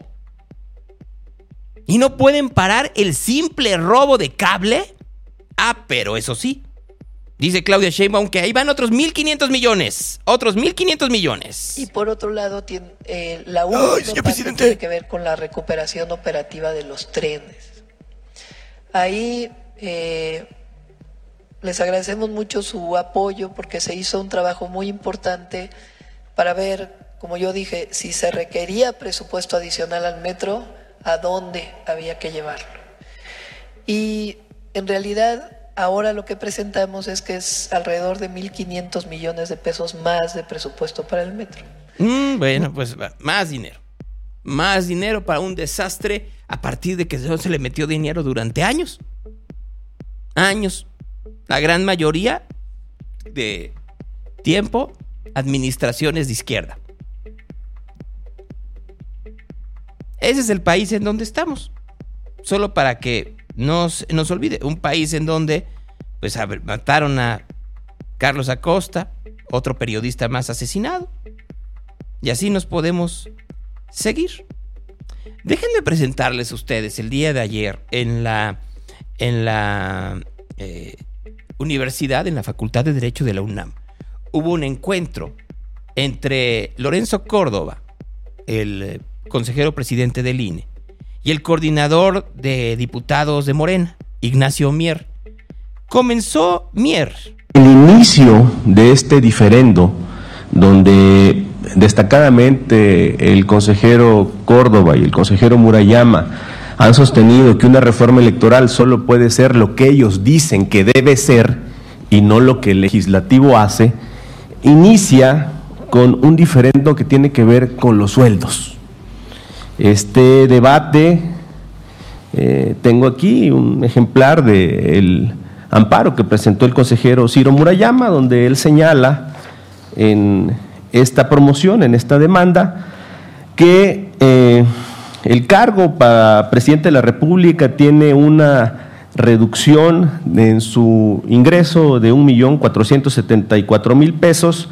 ¿Y no pueden parar el simple robo de cable? Ah, pero eso sí. Dice Claudia Sheinbaum que ahí van otros 1.500 millones. Otros 1.500 millones. Y por otro lado, tiene, eh, la última tiene que ver con la recuperación operativa de los trenes. Ahí eh, les agradecemos mucho su apoyo porque se hizo un trabajo muy importante para ver, como yo dije, si se requería presupuesto adicional al metro, a dónde había que llevarlo. Y en realidad ahora lo que presentamos es que es alrededor de 1.500 millones de pesos más de presupuesto para el metro. Mm, bueno, pues más dinero. Más dinero para un desastre a partir de que se le metió dinero durante años. Años. La gran mayoría de tiempo, administraciones de izquierda. Ese es el país en donde estamos. Solo para que no nos olvide, un país en donde pues mataron a Carlos Acosta, otro periodista más asesinado. Y así nos podemos seguir. Déjenme presentarles a ustedes el día de ayer en la, en la eh, universidad, en la Facultad de Derecho de la UNAM. Hubo un encuentro entre Lorenzo Córdoba, el eh, consejero presidente del INE, y el coordinador de diputados de Morena, Ignacio Mier. Comenzó Mier. El inicio de este diferendo, donde destacadamente el consejero Córdoba y el consejero Murayama han sostenido que una reforma electoral solo puede ser lo que ellos dicen que debe ser y no lo que el legislativo hace, inicia con un diferendo que tiene que ver con los sueldos. Este debate, eh, tengo aquí un ejemplar del amparo que presentó el consejero Ciro Murayama, donde él señala en esta promoción, en esta demanda, que eh, el cargo para presidente de la República tiene una reducción en su ingreso de 1.474.000 pesos,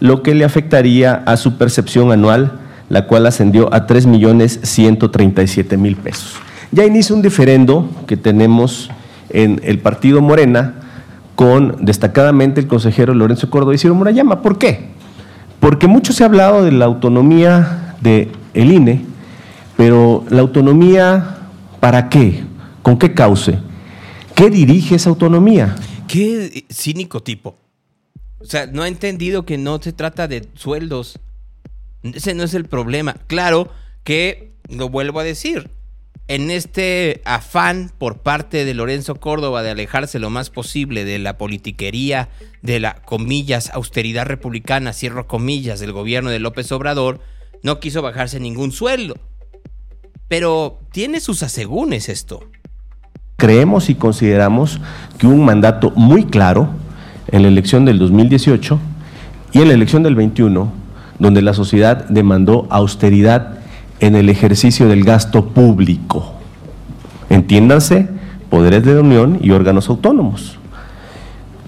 lo que le afectaría a su percepción anual la cual ascendió a 3.137.000 pesos. Ya inicia un diferendo que tenemos en el partido Morena con destacadamente el consejero Lorenzo Córdoba y Ciro Murayama. ¿Por qué? Porque mucho se ha hablado de la autonomía del el INE, pero la autonomía, ¿para qué? ¿Con qué cauce? ¿Qué dirige esa autonomía? Qué cínico tipo. O sea, no ha entendido que no se trata de sueldos, ese no es el problema. Claro que, lo vuelvo a decir, en este afán por parte de Lorenzo Córdoba de alejarse lo más posible de la politiquería, de la comillas, austeridad republicana, cierro comillas, del gobierno de López Obrador, no quiso bajarse ningún sueldo. Pero tiene sus asegúnes esto. Creemos y consideramos que un mandato muy claro en la elección del 2018 y en la elección del 21 donde la sociedad demandó austeridad en el ejercicio del gasto público. Entiéndanse, poderes de la Unión y órganos autónomos.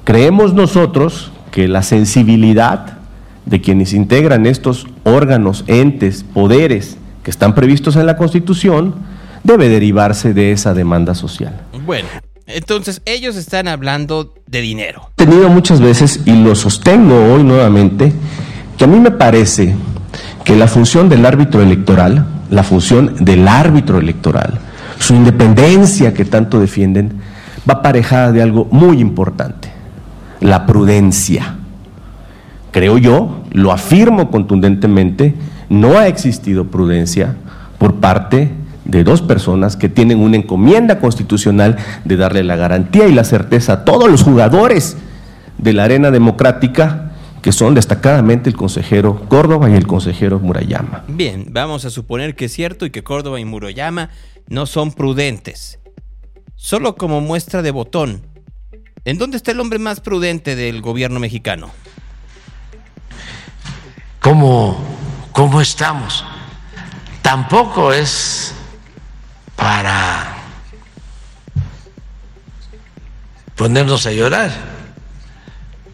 Creemos nosotros que la sensibilidad de quienes integran estos órganos, entes, poderes que están previstos en la Constitución debe derivarse de esa demanda social. Bueno, entonces ellos están hablando de dinero. He tenido muchas veces, y lo sostengo hoy nuevamente, que a mí me parece que la función del árbitro electoral, la función del árbitro electoral, su independencia que tanto defienden, va aparejada de algo muy importante, la prudencia. Creo yo, lo afirmo contundentemente, no ha existido prudencia por parte de dos personas que tienen una encomienda constitucional de darle la garantía y la certeza a todos los jugadores de la arena democrática que son destacadamente el consejero Córdoba y el consejero Murayama. Bien, vamos a suponer que es cierto y que Córdoba y Murayama no son prudentes. Solo como muestra de botón, ¿en dónde está el hombre más prudente del gobierno mexicano? ¿Cómo, cómo estamos? Tampoco es para ponernos a llorar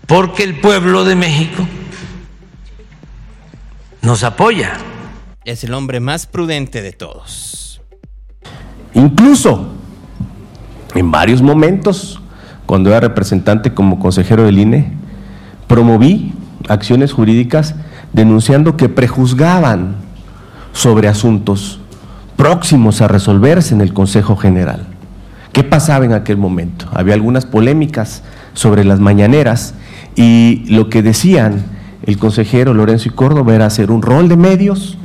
porque el pueblo de México nos apoya. Es el hombre más prudente de todos. Incluso en varios momentos, cuando era representante como consejero del INE, promoví acciones jurídicas denunciando que prejuzgaban sobre asuntos próximos a resolverse en el Consejo General. ¿Qué pasaba en aquel momento? Había algunas polémicas sobre las mañaneras y lo que decían el consejero Lorenzo y Córdoba era hacer un rol de medios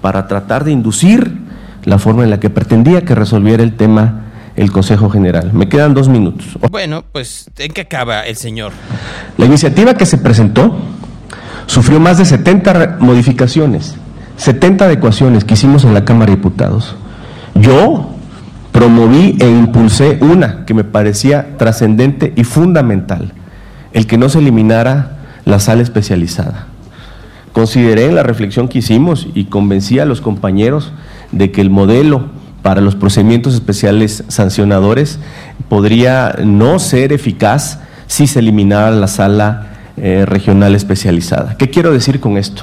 para tratar de inducir la forma en la que pretendía que resolviera el tema el Consejo General. Me quedan dos minutos. Bueno, pues, ¿en qué acaba el señor? La iniciativa que se presentó sufrió más de 70 modificaciones, 70 adecuaciones que hicimos en la Cámara de Diputados. Yo promoví e impulsé una que me parecía trascendente y fundamental, el que no se eliminara la sala especializada. Consideré en la reflexión que hicimos y convencí a los compañeros de que el modelo para los procedimientos especiales sancionadores podría no ser eficaz si se eliminara la sala eh, regional especializada. ¿Qué quiero decir con esto?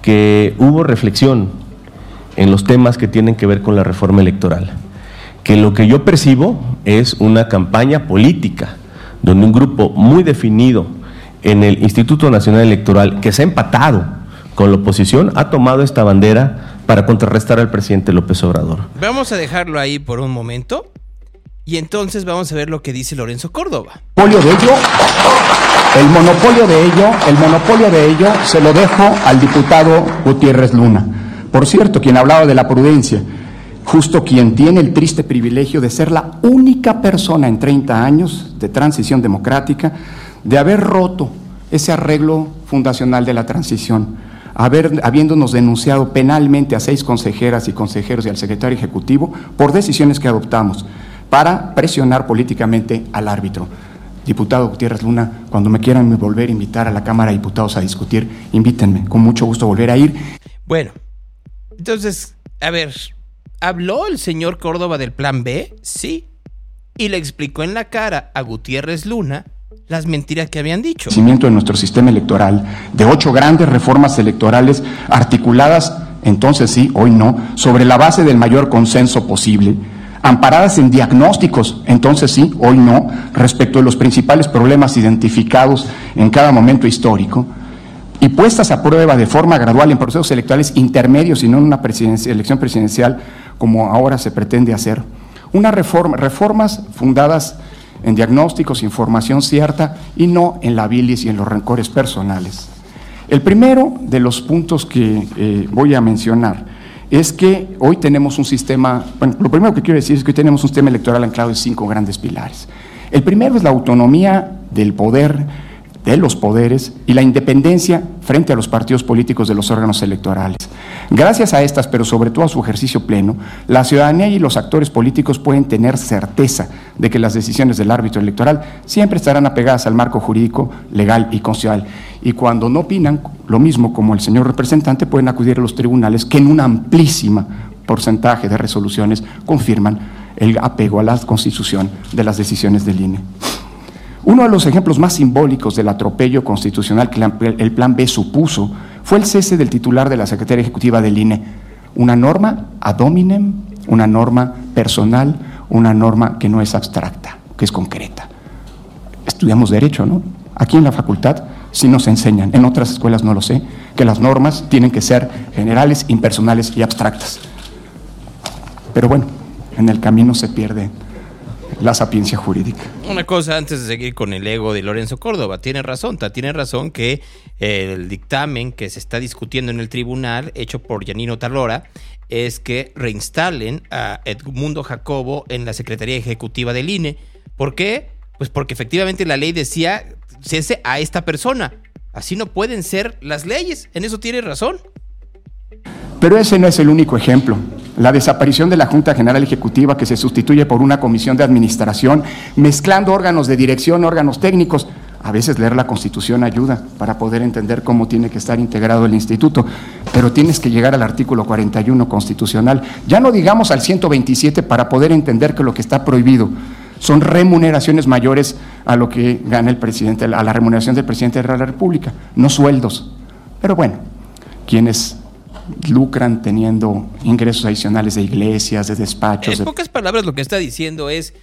Que hubo reflexión en los temas que tienen que ver con la reforma electoral. Que lo que yo percibo es una campaña política, donde un grupo muy definido en el Instituto Nacional Electoral, que se ha empatado con la oposición, ha tomado esta bandera para contrarrestar al presidente López Obrador. Vamos a dejarlo ahí por un momento y entonces vamos a ver lo que dice Lorenzo Córdoba. monopolio de ello, el monopolio de ello, el monopolio de ello se lo dejo al diputado Gutiérrez Luna. Por cierto, quien hablaba de la prudencia, justo quien tiene el triste privilegio de ser la única persona en 30 años de transición democrática de haber roto ese arreglo fundacional de la transición, haber, habiéndonos denunciado penalmente a seis consejeras y consejeros y al secretario ejecutivo por decisiones que adoptamos para presionar políticamente al árbitro. Diputado Gutiérrez Luna, cuando me quieran volver a invitar a la Cámara de Diputados a discutir, invítenme, con mucho gusto volver a ir. Bueno, entonces, a ver, ¿habló el señor Córdoba del plan B? Sí. Y le explicó en la cara a Gutiérrez Luna las mentiras que habían dicho. de nuestro sistema electoral, de ocho grandes reformas electorales articuladas, entonces sí, hoy no, sobre la base del mayor consenso posible, amparadas en diagnósticos, entonces sí, hoy no, respecto de los principales problemas identificados en cada momento histórico, y puestas a prueba de forma gradual en procesos electorales intermedios y no en una elección presidencial como ahora se pretende hacer. Una reforma, reformas fundadas en diagnósticos, información cierta y no en la bilis y en los rencores personales. El primero de los puntos que eh, voy a mencionar es que hoy tenemos un sistema, lo primero que quiero decir es que hoy tenemos un sistema electoral anclado en cinco grandes pilares. El primero es la autonomía del poder de los poderes y la independencia frente a los partidos políticos de los órganos electorales. Gracias a estas, pero sobre todo a su ejercicio pleno, la ciudadanía y los actores políticos pueden tener certeza de que las decisiones del árbitro electoral siempre estarán apegadas al marco jurídico, legal y constitucional. Y cuando no opinan lo mismo como el señor representante, pueden acudir a los tribunales que en un amplísima porcentaje de resoluciones confirman el apego a la constitución de las decisiones del INE. Uno de los ejemplos más simbólicos del atropello constitucional que el Plan B supuso fue el cese del titular de la Secretaría Ejecutiva del INE. Una norma ad hominem, una norma personal, una norma que no es abstracta, que es concreta. Estudiamos Derecho, ¿no? Aquí en la facultad sí nos enseñan, en otras escuelas no lo sé, que las normas tienen que ser generales, impersonales y abstractas. Pero bueno, en el camino se pierde la sapiencia jurídica. Una cosa antes de seguir con el ego de Lorenzo Córdoba, tiene razón, tiene razón que el dictamen que se está discutiendo en el tribunal, hecho por Yanino Talora, es que reinstalen a Edmundo Jacobo en la Secretaría Ejecutiva del INE. ¿Por qué? Pues porque efectivamente la ley decía cese a esta persona. Así no pueden ser las leyes. En eso tiene razón. Pero ese no es el único ejemplo. La desaparición de la Junta General Ejecutiva que se sustituye por una comisión de administración, mezclando órganos de dirección, órganos técnicos. A veces leer la Constitución ayuda para poder entender cómo tiene que estar integrado el instituto, pero tienes que llegar al artículo 41 constitucional, ya no digamos al 127 para poder entender que lo que está prohibido son remuneraciones mayores a lo que gana el presidente, a la remuneración del presidente de la República, no sueldos. Pero bueno, quienes lucran teniendo ingresos adicionales de iglesias, de despachos. En pocas palabras lo que está diciendo es,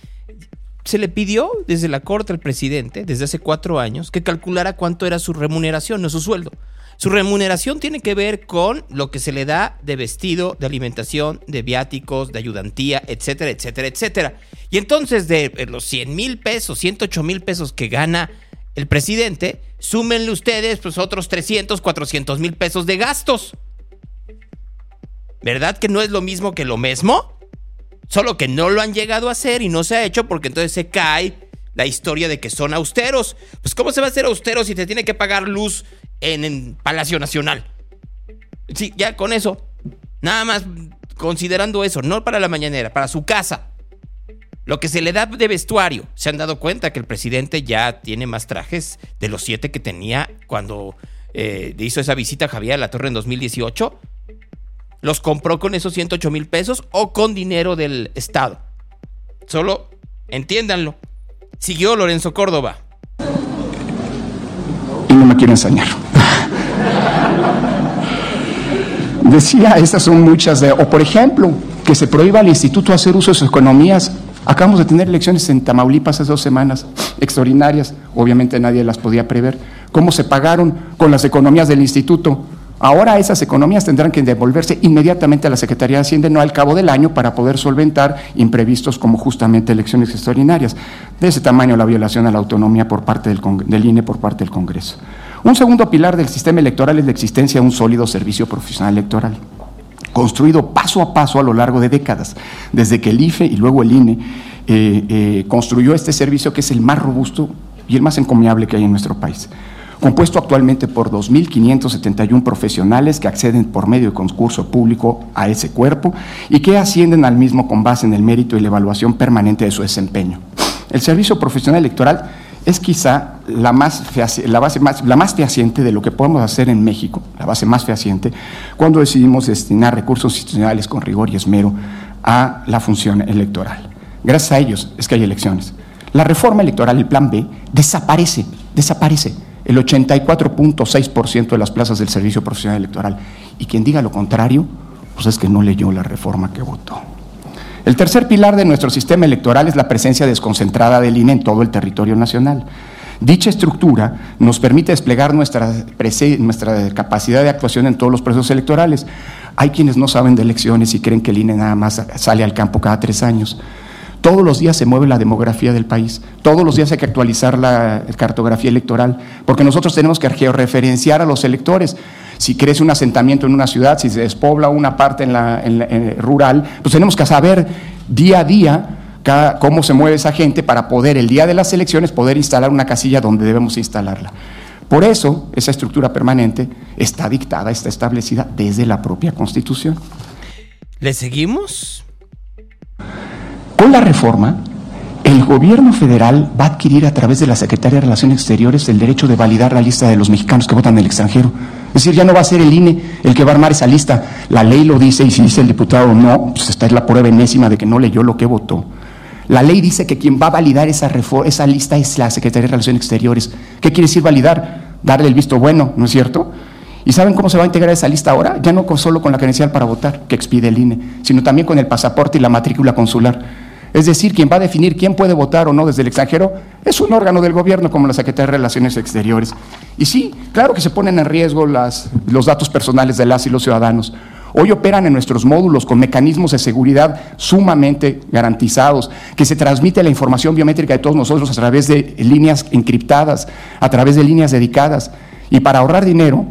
se le pidió desde la corte al presidente, desde hace cuatro años, que calculara cuánto era su remuneración, no su sueldo. Su remuneración tiene que ver con lo que se le da de vestido, de alimentación, de viáticos, de ayudantía, etcétera, etcétera, etcétera. Y entonces de los 100 mil pesos, 108 mil pesos que gana el presidente, súmenle ustedes pues otros 300, 400 mil pesos de gastos. ¿Verdad que no es lo mismo que lo mismo? Solo que no lo han llegado a hacer y no se ha hecho porque entonces se cae la historia de que son austeros. Pues ¿cómo se va a hacer austero si te tiene que pagar luz en, en Palacio Nacional? Sí, ya con eso. Nada más considerando eso, no para la mañanera, para su casa. Lo que se le da de vestuario. Se han dado cuenta que el presidente ya tiene más trajes de los siete que tenía cuando eh, hizo esa visita a Javier a la Torre en 2018. ¿Los compró con esos 108 mil pesos o con dinero del Estado? Solo entiéndanlo. Siguió Lorenzo Córdoba. Y no me quiero ensañar. Decía, estas son muchas de... O por ejemplo, que se prohíba al instituto hacer uso de sus economías. Acabamos de tener elecciones en Tamaulipas hace dos semanas, extraordinarias, obviamente nadie las podía prever. ¿Cómo se pagaron con las economías del instituto? Ahora esas economías tendrán que devolverse inmediatamente a la Secretaría de Hacienda, no al cabo del año, para poder solventar imprevistos como justamente elecciones extraordinarias. De ese tamaño la violación a la autonomía por parte del, INE, por parte del Congreso. Un segundo pilar del sistema electoral es la existencia de un sólido servicio profesional electoral construido paso a paso a lo largo de décadas, desde que el IFE y luego el INE eh, eh, construyó este servicio que es el más robusto y el más encomiable que hay en nuestro país compuesto actualmente por 2.571 profesionales que acceden por medio de concurso público a ese cuerpo y que ascienden al mismo con base en el mérito y la evaluación permanente de su desempeño. El servicio profesional electoral es quizá la, más la base más, la más fehaciente de lo que podemos hacer en México, la base más fehaciente, cuando decidimos destinar recursos institucionales con rigor y esmero a la función electoral. Gracias a ellos es que hay elecciones. La reforma electoral, el plan B, desaparece, desaparece el 84.6% de las plazas del Servicio Profesional Electoral. Y quien diga lo contrario, pues es que no leyó la reforma que votó. El tercer pilar de nuestro sistema electoral es la presencia desconcentrada del INE en todo el territorio nacional. Dicha estructura nos permite desplegar nuestra, capacidad de actuación en todos los procesos electorales. Hay quienes no saben de elecciones y creen que el INE nada más sale al campo cada tres años. Todos los días se mueve la demografía del país, todos los días hay que actualizar la cartografía electoral, porque nosotros tenemos que georreferenciar a los electores. Si crece un asentamiento en una ciudad, si se despobla una parte en la, rural, pues tenemos que saber día a día cómo se mueve esa gente para poder, el día de las elecciones, poder instalar una casilla donde debemos instalarla. Por eso, esa estructura permanente está dictada, está establecida desde la propia Constitución. ¿Le seguimos? Con la reforma, el gobierno federal va a adquirir a través de la Secretaría de Relaciones Exteriores el derecho de validar la lista de los mexicanos que votan en el extranjero. Es decir, ya no va a ser el INE el que va a armar esa lista. La ley lo dice y si dice el diputado no, pues esta es la prueba enésima de que no leyó lo que votó. La ley dice que quien va a validar esa, esa lista es la Secretaría de Relaciones Exteriores. ¿Qué quiere decir validar? Darle el visto bueno, ¿no es cierto? ¿Y saben cómo se va a integrar esa lista ahora? Ya no solo con la credencial para votar, que expide el INE, sino también con el pasaporte y la matrícula consular. Es decir, quien va a definir quién puede votar o no desde el extranjero es un órgano del gobierno como la Secretaría de Relaciones Exteriores. Y sí, claro que se ponen en riesgo los datos personales de las y los ciudadanos. Hoy operan en nuestros módulos con mecanismos de seguridad sumamente garantizados, que se transmite la información biométrica de todos nosotros a través de líneas encriptadas, a través de líneas dedicadas. Y para ahorrar dinero,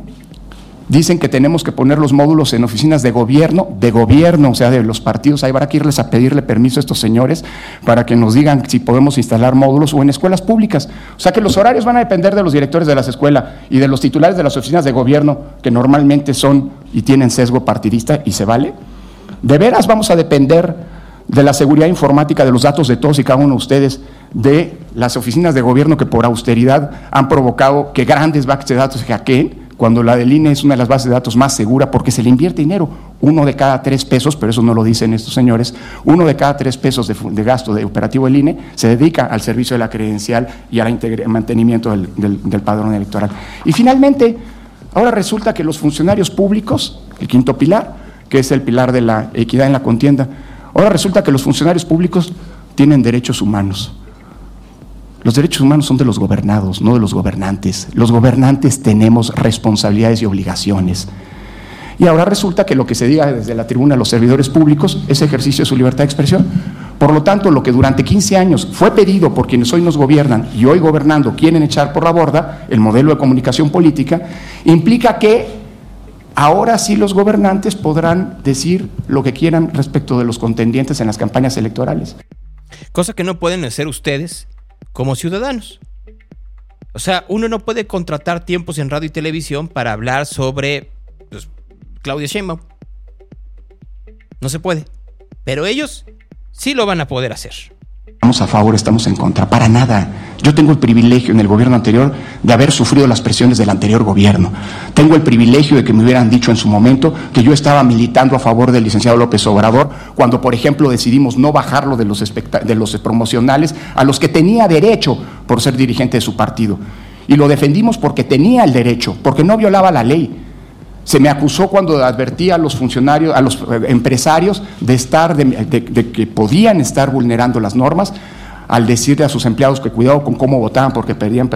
Dicen que tenemos que poner los módulos en oficinas de gobierno, de gobierno, o sea, de los partidos. Ahí habrá que irles a pedirle permiso a estos señores para que nos digan si podemos instalar módulos o en escuelas públicas. O sea que los horarios van a depender de los directores de las escuelas y de los titulares de las oficinas de gobierno, que normalmente son y tienen sesgo partidista y se vale. De veras vamos a depender de la seguridad informática de los datos de todos y cada uno de ustedes, de las oficinas de gobierno que por austeridad han provocado que grandes bases de datos se hackeen cuando la del INE es una de las bases de datos más segura porque se le invierte dinero. Uno de cada tres pesos, pero eso no lo dicen estos señores, uno de cada tres pesos de, gasto de operativo del INE se dedica al servicio de la credencial y al mantenimiento del, del padrón electoral. Y finalmente, ahora resulta que los funcionarios públicos, el quinto pilar, que es el pilar de la equidad en la contienda, ahora resulta que los funcionarios públicos tienen derechos humanos. Los derechos humanos son de los gobernados, no de los gobernantes. Los gobernantes tenemos responsabilidades y obligaciones. Y ahora resulta que lo que se diga desde la tribuna a los servidores públicos es ejercicio de su libertad de expresión. Por lo tanto, lo que durante 15 años fue pedido por quienes hoy nos gobiernan y hoy gobernando quieren echar por la borda el modelo de comunicación política, implica que ahora sí los gobernantes podrán decir lo que quieran respecto de los contendientes en las campañas electorales. Cosa que no pueden hacer ustedes como ciudadanos. O sea, uno no puede contratar tiempos en radio y televisión para hablar sobre pues, Claudia Sheinbaum. No se puede. Pero ellos sí lo van a poder hacer. Estamos a favor, estamos en contra, para nada. Yo tengo el privilegio en el gobierno anterior de haber sufrido las presiones del anterior gobierno. Tengo el privilegio de que me hubieran dicho en su momento que yo estaba militando a favor del licenciado López Obrador cuando, por ejemplo, decidimos no bajarlo de los, de los promocionales a los que tenía derecho por ser dirigente de su partido. Y lo defendimos porque tenía el derecho, porque no violaba la ley. Se me acusó cuando advertía a los funcionarios, a los eh, empresarios de estar, de, que podían estar vulnerando las normas al decirle a sus empleados que cuidado con cómo votaban porque podían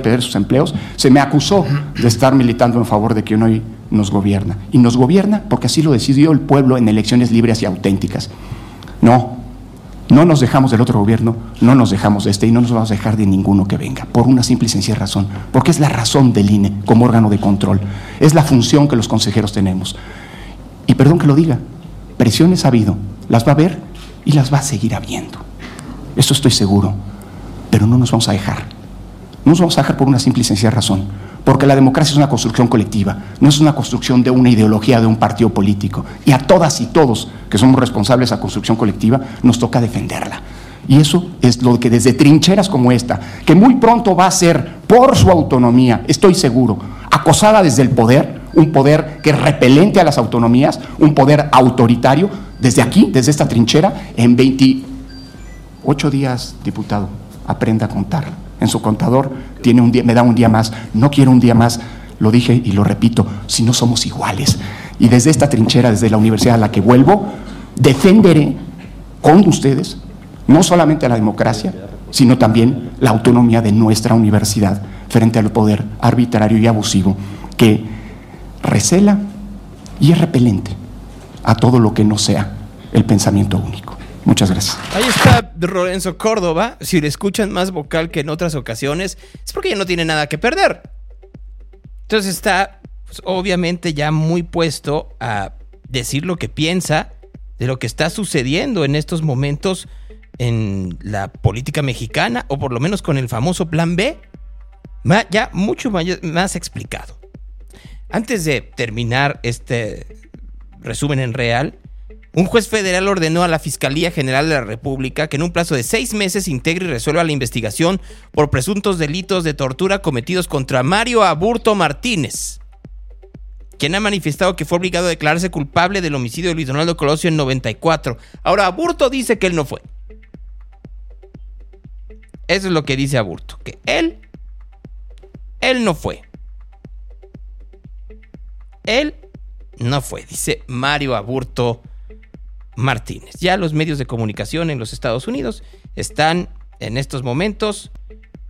perder sus empleos, se me acusó de estar militando en favor de quien hoy nos gobierna. Y nos gobierna porque así lo decidió el pueblo en elecciones libres y auténticas. No, no nos dejamos del otro gobierno, no nos dejamos de este y no nos vamos a dejar de ninguno que venga, por una simple y sencilla razón, porque es la razón del INE como órgano de control, es la función que los consejeros tenemos. Y perdón que lo diga, presiones ha habido, las va a haber y las va a seguir habiendo. Eso estoy seguro, pero no nos vamos a dejar. No nos vamos a dejar por una simple y sencilla razón, porque la democracia es una construcción colectiva, no es una construcción de una ideología de un partido político. Y a todas y todos que somos responsables de esa construcción colectiva, nos toca defenderla. Y eso es lo que desde trincheras como esta, que muy pronto va a ser, por su autonomía, estoy seguro, acosada desde el poder, un poder que es repelente a las autonomías, un poder autoritario, desde aquí, desde esta trinchera, en 28 días, diputado, aprenda a contar en su contador, tiene un día, me da un día más, no quiero un día más, lo dije y lo repito, si no somos iguales. Y desde esta trinchera, desde la universidad a la que vuelvo, defenderé con ustedes no solamente la democracia, sino también la autonomía de nuestra universidad frente al poder arbitrario y abusivo que recela y es repelente a todo lo que no sea el pensamiento único. Muchas gracias. Ahí está Lorenzo Córdoba. Si le escuchan más vocal que en otras ocasiones, es porque ya no tiene nada que perder. Entonces está, pues, obviamente, ya muy puesto a decir lo que piensa de lo que está sucediendo en estos momentos en la política mexicana, o por lo menos con el famoso Plan B. Ya mucho más explicado. Antes de terminar este resumen en real, un juez federal ordenó a la Fiscalía General de la República que en un plazo de seis meses integre y resuelva la investigación por presuntos delitos de tortura cometidos contra Mario Aburto Martínez, quien ha manifestado que fue obligado a declararse culpable del homicidio de Luis Donaldo Colosio en 94. Ahora, Aburto dice que él no fue. Eso es lo que dice Aburto, que él, él no fue. Él no fue, dice Mario Aburto Martínez. Ya los medios de comunicación en los Estados Unidos están en estos momentos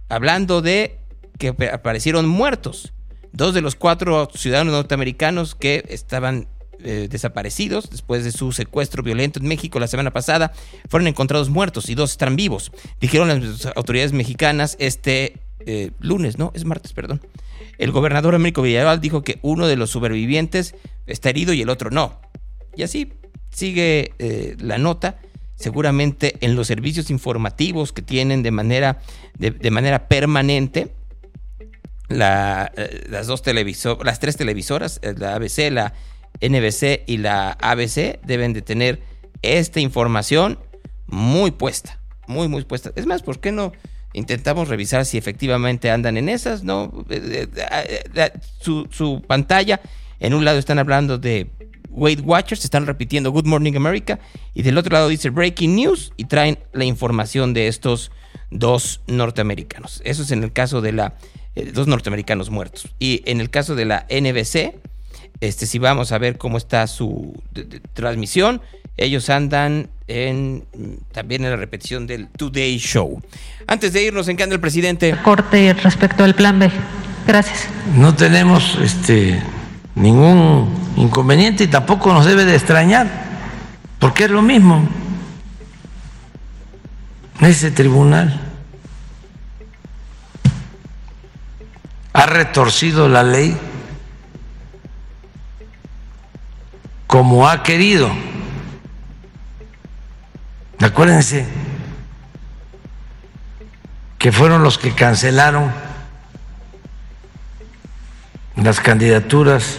hablando de que aparecieron muertos. Dos de los cuatro ciudadanos norteamericanos que estaban eh, desaparecidos después de su secuestro violento en México la semana pasada fueron encontrados muertos y dos están vivos. Dijeron las autoridades mexicanas este eh, lunes, ¿no? Es martes, perdón. El gobernador Américo Villarreal dijo que uno de los supervivientes está herido y el otro no. Y así sigue eh, la nota, seguramente en los servicios informativos que tienen de manera, de, manera permanente, eh, las dos las tres televisoras, eh, la ABC, la NBC y la ABC, deben de tener esta información muy puesta, muy, muy puesta. Es más, ¿por qué no intentamos revisar si efectivamente andan en esas? No, su, su pantalla, en un lado están hablando de Weight Watchers están repitiendo Good Morning America y del otro lado dice Breaking News y traen la información de estos dos norteamericanos. Eso es en el caso de la eh, dos norteamericanos muertos y en el caso de la NBC, este si vamos a ver cómo está su transmisión Ellos andan en también en la repetición del Today Show. Antes de irnos, ¿en qué anda el presidente? Corte respecto al plan B. Gracias. No tenemos este ningún inconveniente y tampoco nos debe de extrañar, porque es lo mismo. Ese tribunal ha retorcido la ley como ha querido. Acuérdense que fueron los que cancelaron las candidaturas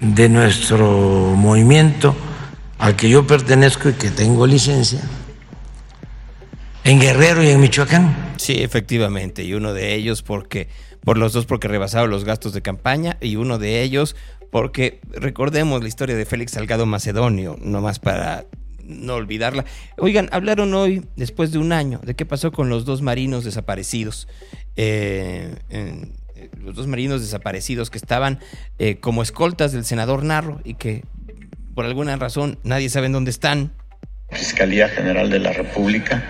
de nuestro movimiento al que yo pertenezco y que tengo licencia en Guerrero y en Michoacán. Sí, efectivamente, y uno de ellos porque por los dos porque rebasaron los gastos de campaña y uno de ellos porque recordemos la historia de Félix Salgado Macedonio, nomás para no olvidarla. Oigan, hablaron hoy, después de un año, de qué pasó con los dos marinos desaparecidos. Eh, los dos marinos desaparecidos que estaban eh, como escoltas del senador Narro y que por alguna razón nadie sabe en dónde están. Fiscalía General de la República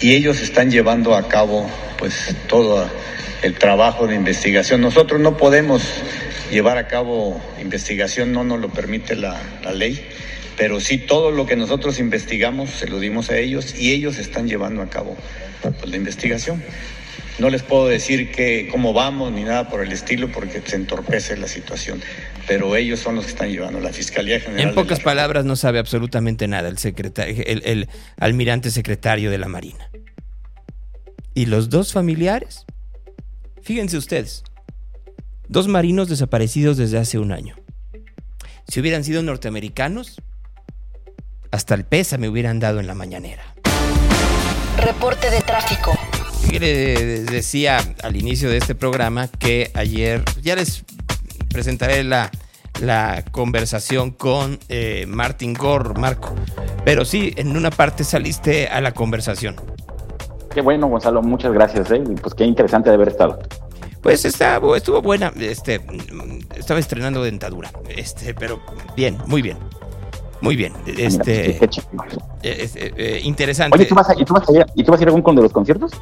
y ellos están llevando a cabo pues todo el trabajo de investigación. Nosotros no podemos llevar a cabo investigación, no nos lo permite la, la ley, pero sí todo lo que nosotros investigamos se lo dimos a ellos y ellos están llevando a cabo pues, la investigación. No les puedo decir que cómo vamos ni nada por el estilo porque se entorpece la situación, pero ellos son los que están llevando la Fiscalía General. En pocas palabras no sabe absolutamente nada el, secretario, el, el almirante secretario de la Marina. ¿Y los dos familiares? Fíjense ustedes, dos marinos desaparecidos desde hace un año. Si hubieran sido norteamericanos, hasta el pesa me hubieran dado en la mañanera. Reporte de tráfico. Les decía al inicio de este programa que ayer ya les presentaré la, la conversación con eh, Martin Gore, Marco. Pero sí, en una parte saliste a la conversación. Qué bueno, Gonzalo, muchas gracias, ¿eh? pues qué interesante de haber estado. Pues estuvo, estuvo buena, este, estaba estrenando dentadura, este, pero bien, muy bien. Muy bien, este, es, eh, interesante. Oye, ¿tú vas, a, ¿y, tú vas a ir, ¿y tú vas a ir a algún de los conciertos?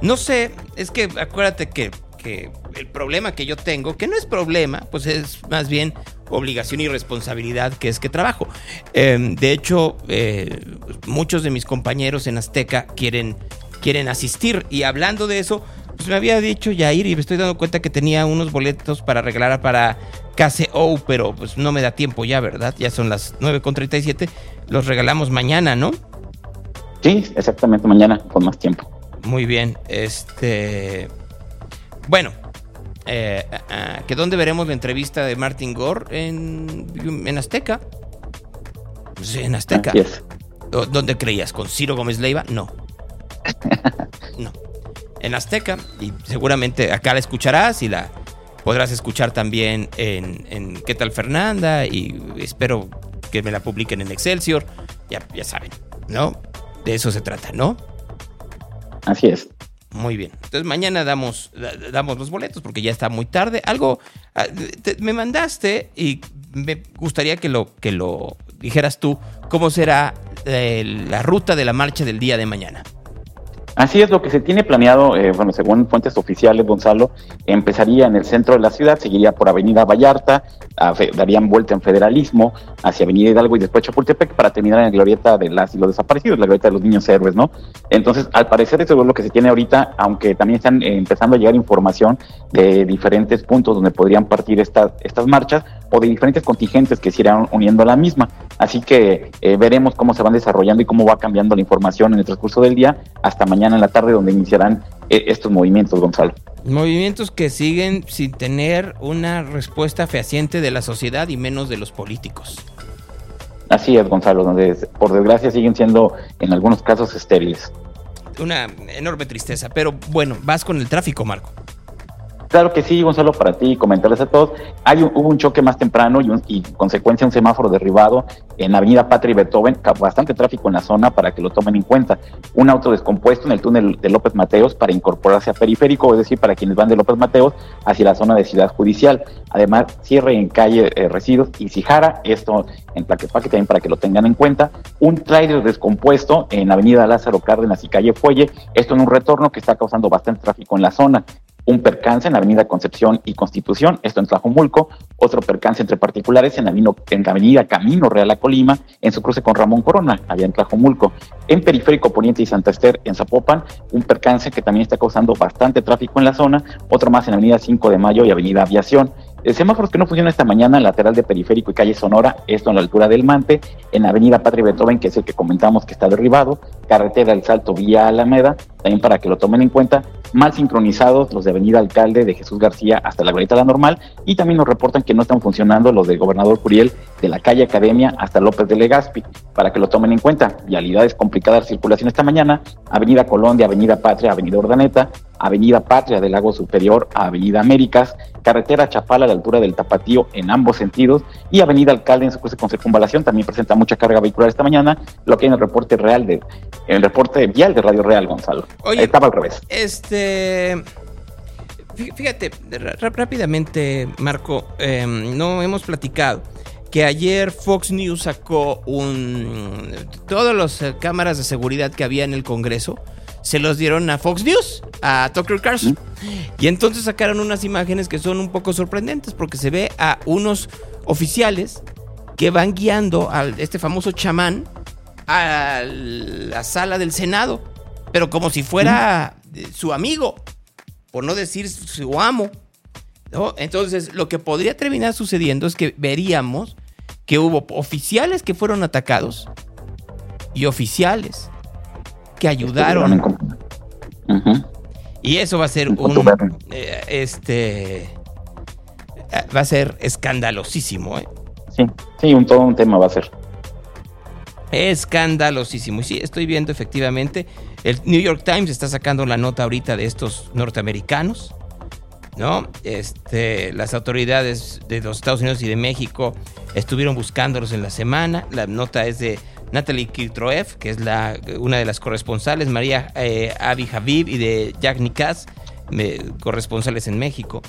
No sé, es que acuérdate que, que, el problema que yo tengo, que no es problema, pues es más bien obligación y responsabilidad que es que trabajo. Eh, de hecho, eh, muchos de mis compañeros en Azteca quieren, quieren asistir y hablando de eso, pues me había dicho Yair y me estoy dando cuenta que tenía unos boletos para regalar para KCO, pero pues no me da tiempo ya, ¿verdad? Ya son las 9.37, los regalamos mañana, ¿no? Sí, exactamente, mañana con más tiempo. Muy bien, este... Bueno, eh, uh, ¿que dónde veremos la entrevista de Martin Gore? En, en Azteca. Sí, en Azteca. ¿Dónde creías? ¿Con Ciro Gómez Leiva? No. no. En Azteca, y seguramente acá la escucharás y la podrás escuchar también en, en ¿Qué tal Fernanda? Y espero que me la publiquen en Excelsior. Ya, ya saben, ¿no? De eso se trata, ¿no? Así es. Muy bien. Entonces mañana damos, damos los boletos porque ya está muy tarde. Algo te, me mandaste y me gustaría que lo, que lo dijeras tú. ¿Cómo será eh, la ruta de la marcha del día de mañana? Así es, lo que se tiene planeado, eh, bueno, según fuentes oficiales, Gonzalo, empezaría en el centro de la ciudad, seguiría por Avenida Vallarta, darían vuelta en Federalismo, hacia Avenida Hidalgo y después Chapultepec para terminar en la glorieta de las y los desaparecidos, la glorieta de los niños héroes, ¿no? Entonces, al parecer eso es lo que se tiene ahorita, aunque también están eh, empezando a llegar información de diferentes puntos donde podrían partir esta, estas marchas o de diferentes contingentes que se irán uniendo a la misma. Así que eh, veremos cómo se van desarrollando y cómo va cambiando la información en el transcurso del día hasta mañana en la tarde donde iniciarán eh, estos movimientos, Gonzalo. Movimientos que siguen sin tener una respuesta fehaciente de la sociedad y menos de los políticos. Así es, Gonzalo, donde por desgracia siguen siendo en algunos casos estériles. Una enorme tristeza, pero bueno, vas con el tráfico, Marco. Claro que sí, Gonzalo, para ti, comentarles a todos. Hay un- hubo un choque más temprano y, un- y consecuencia un semáforo derribado en Avenida Patria y Beethoven, bastante tráfico en la zona para que lo tomen en cuenta. Un auto descompuesto en el túnel de López Mateos para incorporarse a periférico, es decir, para quienes van de López Mateos hacia la zona de Ciudad Judicial. Además, cierre en calle eh, Residuos y Cijara, esto en Tlaquepaque también para que lo tengan en cuenta. Un tráiler descompuesto en Avenida Lázaro Cárdenas y calle Fuelle, esto en un retorno que está causando bastante tráfico en la zona un percance en Avenida Concepción y Constitución, esto en Tlajomulco, otro percance entre particulares en, en Avenida Camino Real a Colima, en su cruce con Ramón Corona, allá en Tlajomulco. En Periférico Poniente y Santa Esther, en Zapopan, un percance que también está causando bastante tráfico en la zona, otro más en Avenida 5 de Mayo y Avenida Aviación. Semáforos que no funcionan esta mañana en lateral de Periférico y Calle Sonora, esto en la altura del Mante, en Avenida Patria Beethoven, que es el que comentamos que está derribado, carretera El Salto vía Alameda, también para que lo tomen en cuenta, mal sincronizados los de Avenida Alcalde de Jesús García hasta la Glorieta La Normal, y también nos reportan que no están funcionando los del Gobernador Curiel de la calle Academia hasta López de Legazpi, para que lo tomen en cuenta. Vialidades complicadas de circulación esta mañana, Avenida Colón de Avenida Patria, Avenida Ordaneta, Avenida Patria del Lago Superior a Avenida Américas, Carretera Chapala a la altura del Tapatío en ambos sentidos y Avenida Alcalde en su cruce con circunvalación también presenta mucha carga vehicular esta mañana, lo que hay en el reporte real de el reporte vial de Radio Real, Gonzalo. Oye, Estaba al revés. Este. fí- Fíjate, rápidamente, Marco, eh, no hemos platicado que ayer Fox News sacó un. Todas las eh, cámaras de seguridad que había en el Congreso se los dieron a Fox News, a Tucker Carlson. Y entonces sacaron unas imágenes que son un poco sorprendentes porque se ve a unos oficiales que van guiando a este famoso chamán a la sala del Senado, pero como si fuera eh, su amigo, por no decir su amo. ¿no? Entonces, lo que podría terminar sucediendo es que veríamos que hubo oficiales que fueron atacados y oficiales que ayudaron. Y eso va a ser un. eh, este. Va a ser escandalosísimo, ¿eh? Sí, sí, un, todo un tema va a ser. Escandalosísimo. Y sí, estoy viendo efectivamente. El New York Times está sacando la nota ahorita de estos norteamericanos. ¿No? Este, las autoridades de los Estados Unidos y de México estuvieron buscándolos en la semana. La nota es de Natalie Kirtroev, que es la, una de las corresponsales, María eh, Avi Habib y de Jack Nicas, me- corresponsales en México.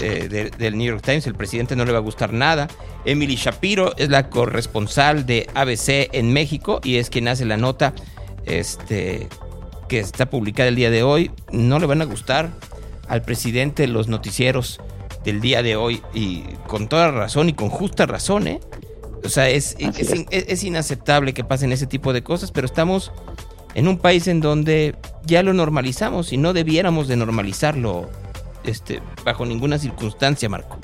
eh, de- del New York Times, el presidente no le va a gustar nada. Emily Shapiro es la corresponsal de ABC en México y es quien hace la nota este, que está publicada el día de hoy. No le van a gustar al presidente los noticieros del día de hoy y con toda razón y con justa razón, ¿eh? O sea, es, es, es- es inaceptable que pasen ese tipo de cosas, pero estamos en un país en donde ya lo normalizamos y no debiéramos de normalizarlo este, bajo ninguna circunstancia, Marco.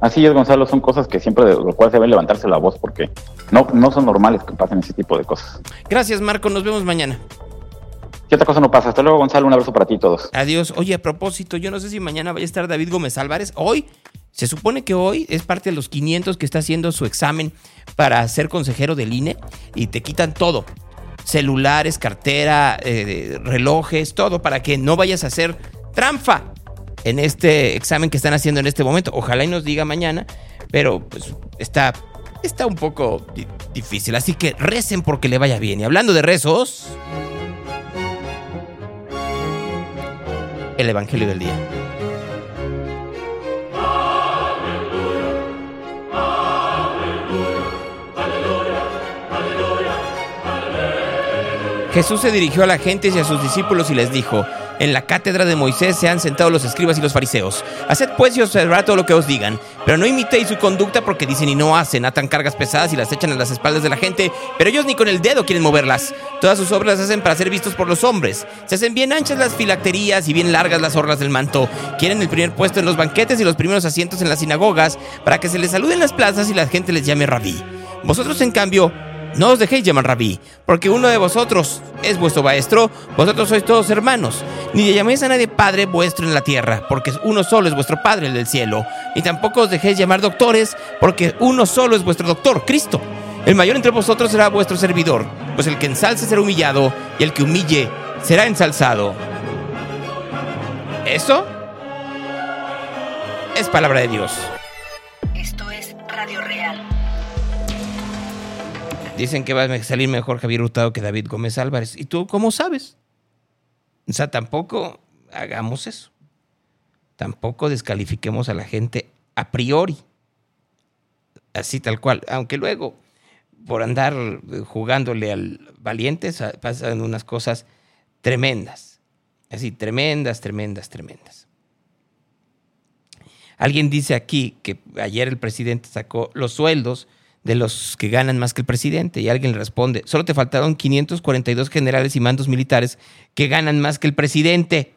Así es, Gonzalo, son cosas que siempre de lo cual se debe levantarse la voz porque no, no son normales que pasen ese tipo de cosas. Gracias, Marco. Nos vemos mañana. Otra cosa no pasa, hasta luego, Gonzalo, un abrazo para ti todos. Adiós. Oye, a propósito, yo no sé si mañana vaya a estar David Gómez Álvarez. Hoy, se supone que hoy es parte de los 500 que está haciendo su examen para ser consejero del INE y te quitan todo. Celulares, cartera, eh, relojes, todo para que no vayas a hacer trampa en este examen que están haciendo en este momento. Ojalá y nos diga mañana, pero pues está, está un poco di- difícil. Así que recen porque le vaya bien. Y hablando de rezos, el Evangelio del Día. Jesús se dirigió a la gente y a sus discípulos y les dijo, en la cátedra de Moisés se han sentado los escribas y los fariseos. Haced pues y observad todo lo que os digan, pero no imitéis su conducta porque dicen y no hacen, atan cargas pesadas y las echan a las espaldas de la gente, pero ellos ni con el dedo quieren moverlas. Todas sus obras las hacen para ser vistos por los hombres. Se hacen bien anchas las filacterías y bien largas las orlas del manto. Quieren el primer puesto en los banquetes y los primeros asientos en las sinagogas para que se les salude en las plazas y la gente les llame rabí. Vosotros, en cambio, no os dejéis llamar rabí, porque uno de vosotros es vuestro maestro, vosotros sois todos hermanos. Ni llaméis a nadie padre vuestro en la tierra, porque uno solo es vuestro padre, el del cielo. Ni tampoco os dejéis llamar doctores, porque uno solo es vuestro doctor, Cristo. El mayor entre vosotros será vuestro servidor, pues el que ensalce será humillado, y el que humille será ensalzado. ¿Eso? es palabra de Dios. Dicen que va a salir mejor Javier Hurtado que David Gómez Álvarez. ¿Y tú cómo sabes? O sea, tampoco hagamos eso. Tampoco descalifiquemos a la gente a priori. Así tal cual. Aunque luego, por andar jugándole al valiente, sa- pasan unas cosas tremendas. Así, tremendas, tremendas, tremendas. Alguien dice aquí que ayer el presidente sacó los sueldos de los que ganan más que el presidente y alguien le responde, solo te faltaron 542 generales y mandos militares que ganan más que el presidente.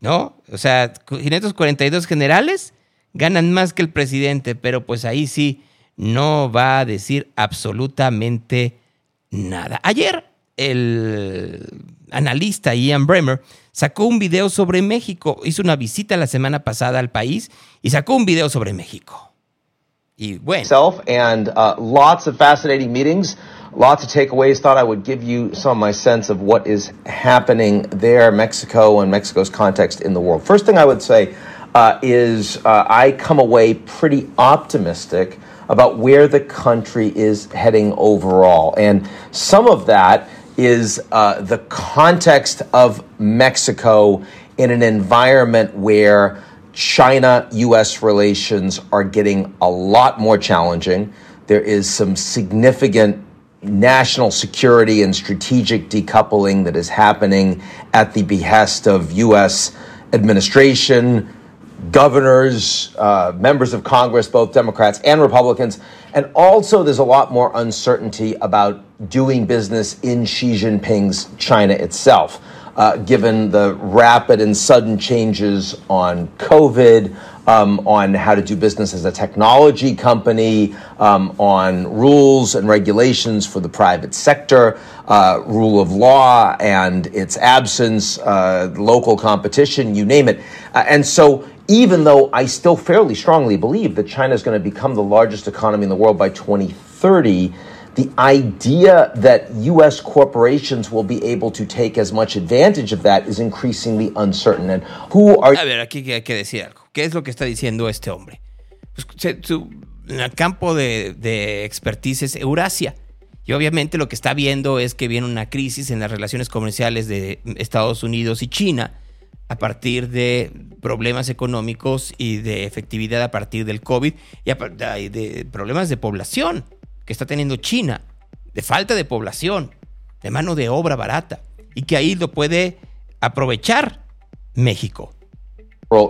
¿No? O sea, 542 generales ganan más que el presidente, pero pues ahí sí no va a decir absolutamente nada. Ayer el analista Ian Bremer sacó un video sobre México, hizo una visita la semana pasada al país y sacó un video sobre México. Y myself and uh, lots of fascinating meetings, lots of takeaways. Thought I would give you some of my sense of what is happening there, Mexico, and Mexico's context in the world. First thing I would say uh, is uh, I come away pretty optimistic about where the country is heading overall, and some of that is uh, the context of Mexico in an environment where China US relations are getting a lot more challenging. There is some significant national security and strategic decoupling that is happening at the behest of US administration, governors, uh, members of Congress, both Democrats and Republicans. And also, there's a lot more uncertainty about doing business in Xi Jinping's China itself uh, given the rapid and sudden changes on COVID, um, on how to do business as a technology company, um, on rules and regulations for the private sector, uh, rule of law and its absence, uh, local competition, you name it. Uh, and so, even though I still fairly strongly believe that China is going to become the largest economy in the world by 2030, the idea that U.S. corporations will be able to take as much advantage of that is increasingly uncertain. And who are a ver, aquí hay que decir algo. ¿Qué es lo que está diciendo este hombre? Pues, su en el campo de, de expertise es Eurasia. Y obviamente lo que está viendo es que viene una crisis en las relaciones comerciales de Estados Unidos y China a partir de problemas económicos y de efectividad a partir del COVID y de problemas de población que está teniendo China, de falta de población, de mano de obra barata, y que ahí lo puede aprovechar México.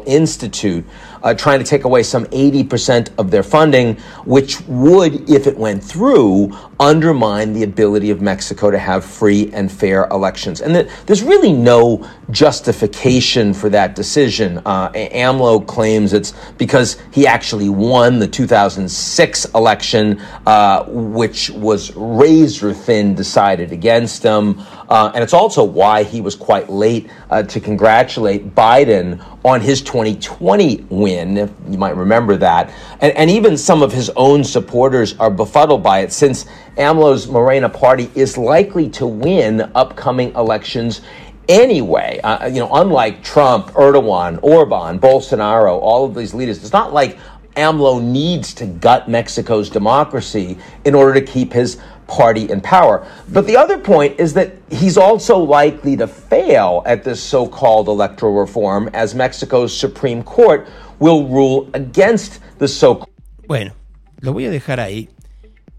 Institute uh, trying to take away some 80% of their funding, which would, if it went through, undermine the ability of Mexico to have free and fair elections. And th- there's really no justification for that decision. Uh, AMLO claims it's because he actually won the 2006 election, uh, which was razor thin decided against him. Uh, and it's also why he was quite late uh, to congratulate Biden on his 2020 win. If you might remember that. And, and even some of his own supporters are befuddled by it since AMLO's Morena party is likely to win upcoming elections anyway. Uh, you know, unlike Trump, Erdogan, Orban, Bolsonaro, all of these leaders, it's not like AMLO needs to gut Mexico's democracy in order to keep his party in power. But the other point is that he's also likely to fail at this so called electoral reform as Mexico's Supreme Court will rule against the so called. Bueno, lo voy a dejar ahí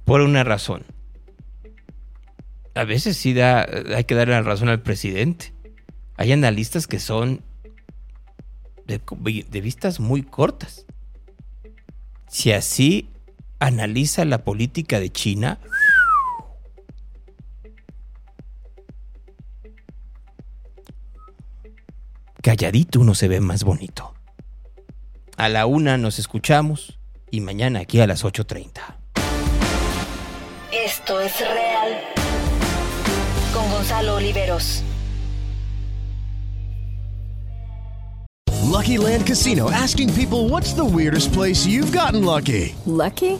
por una razón. A veces sí da, hay que darle la razón al presidente. Hay analistas que son de, de vistas muy cortas. Si así analiza la política de China, calladito uno se ve más bonito. A la una nos escuchamos y mañana aquí a las 8.30. Esto es real. Con Gonzalo Oliveros. Lucky Land Casino asking people what's the weirdest place you've gotten lucky? Lucky?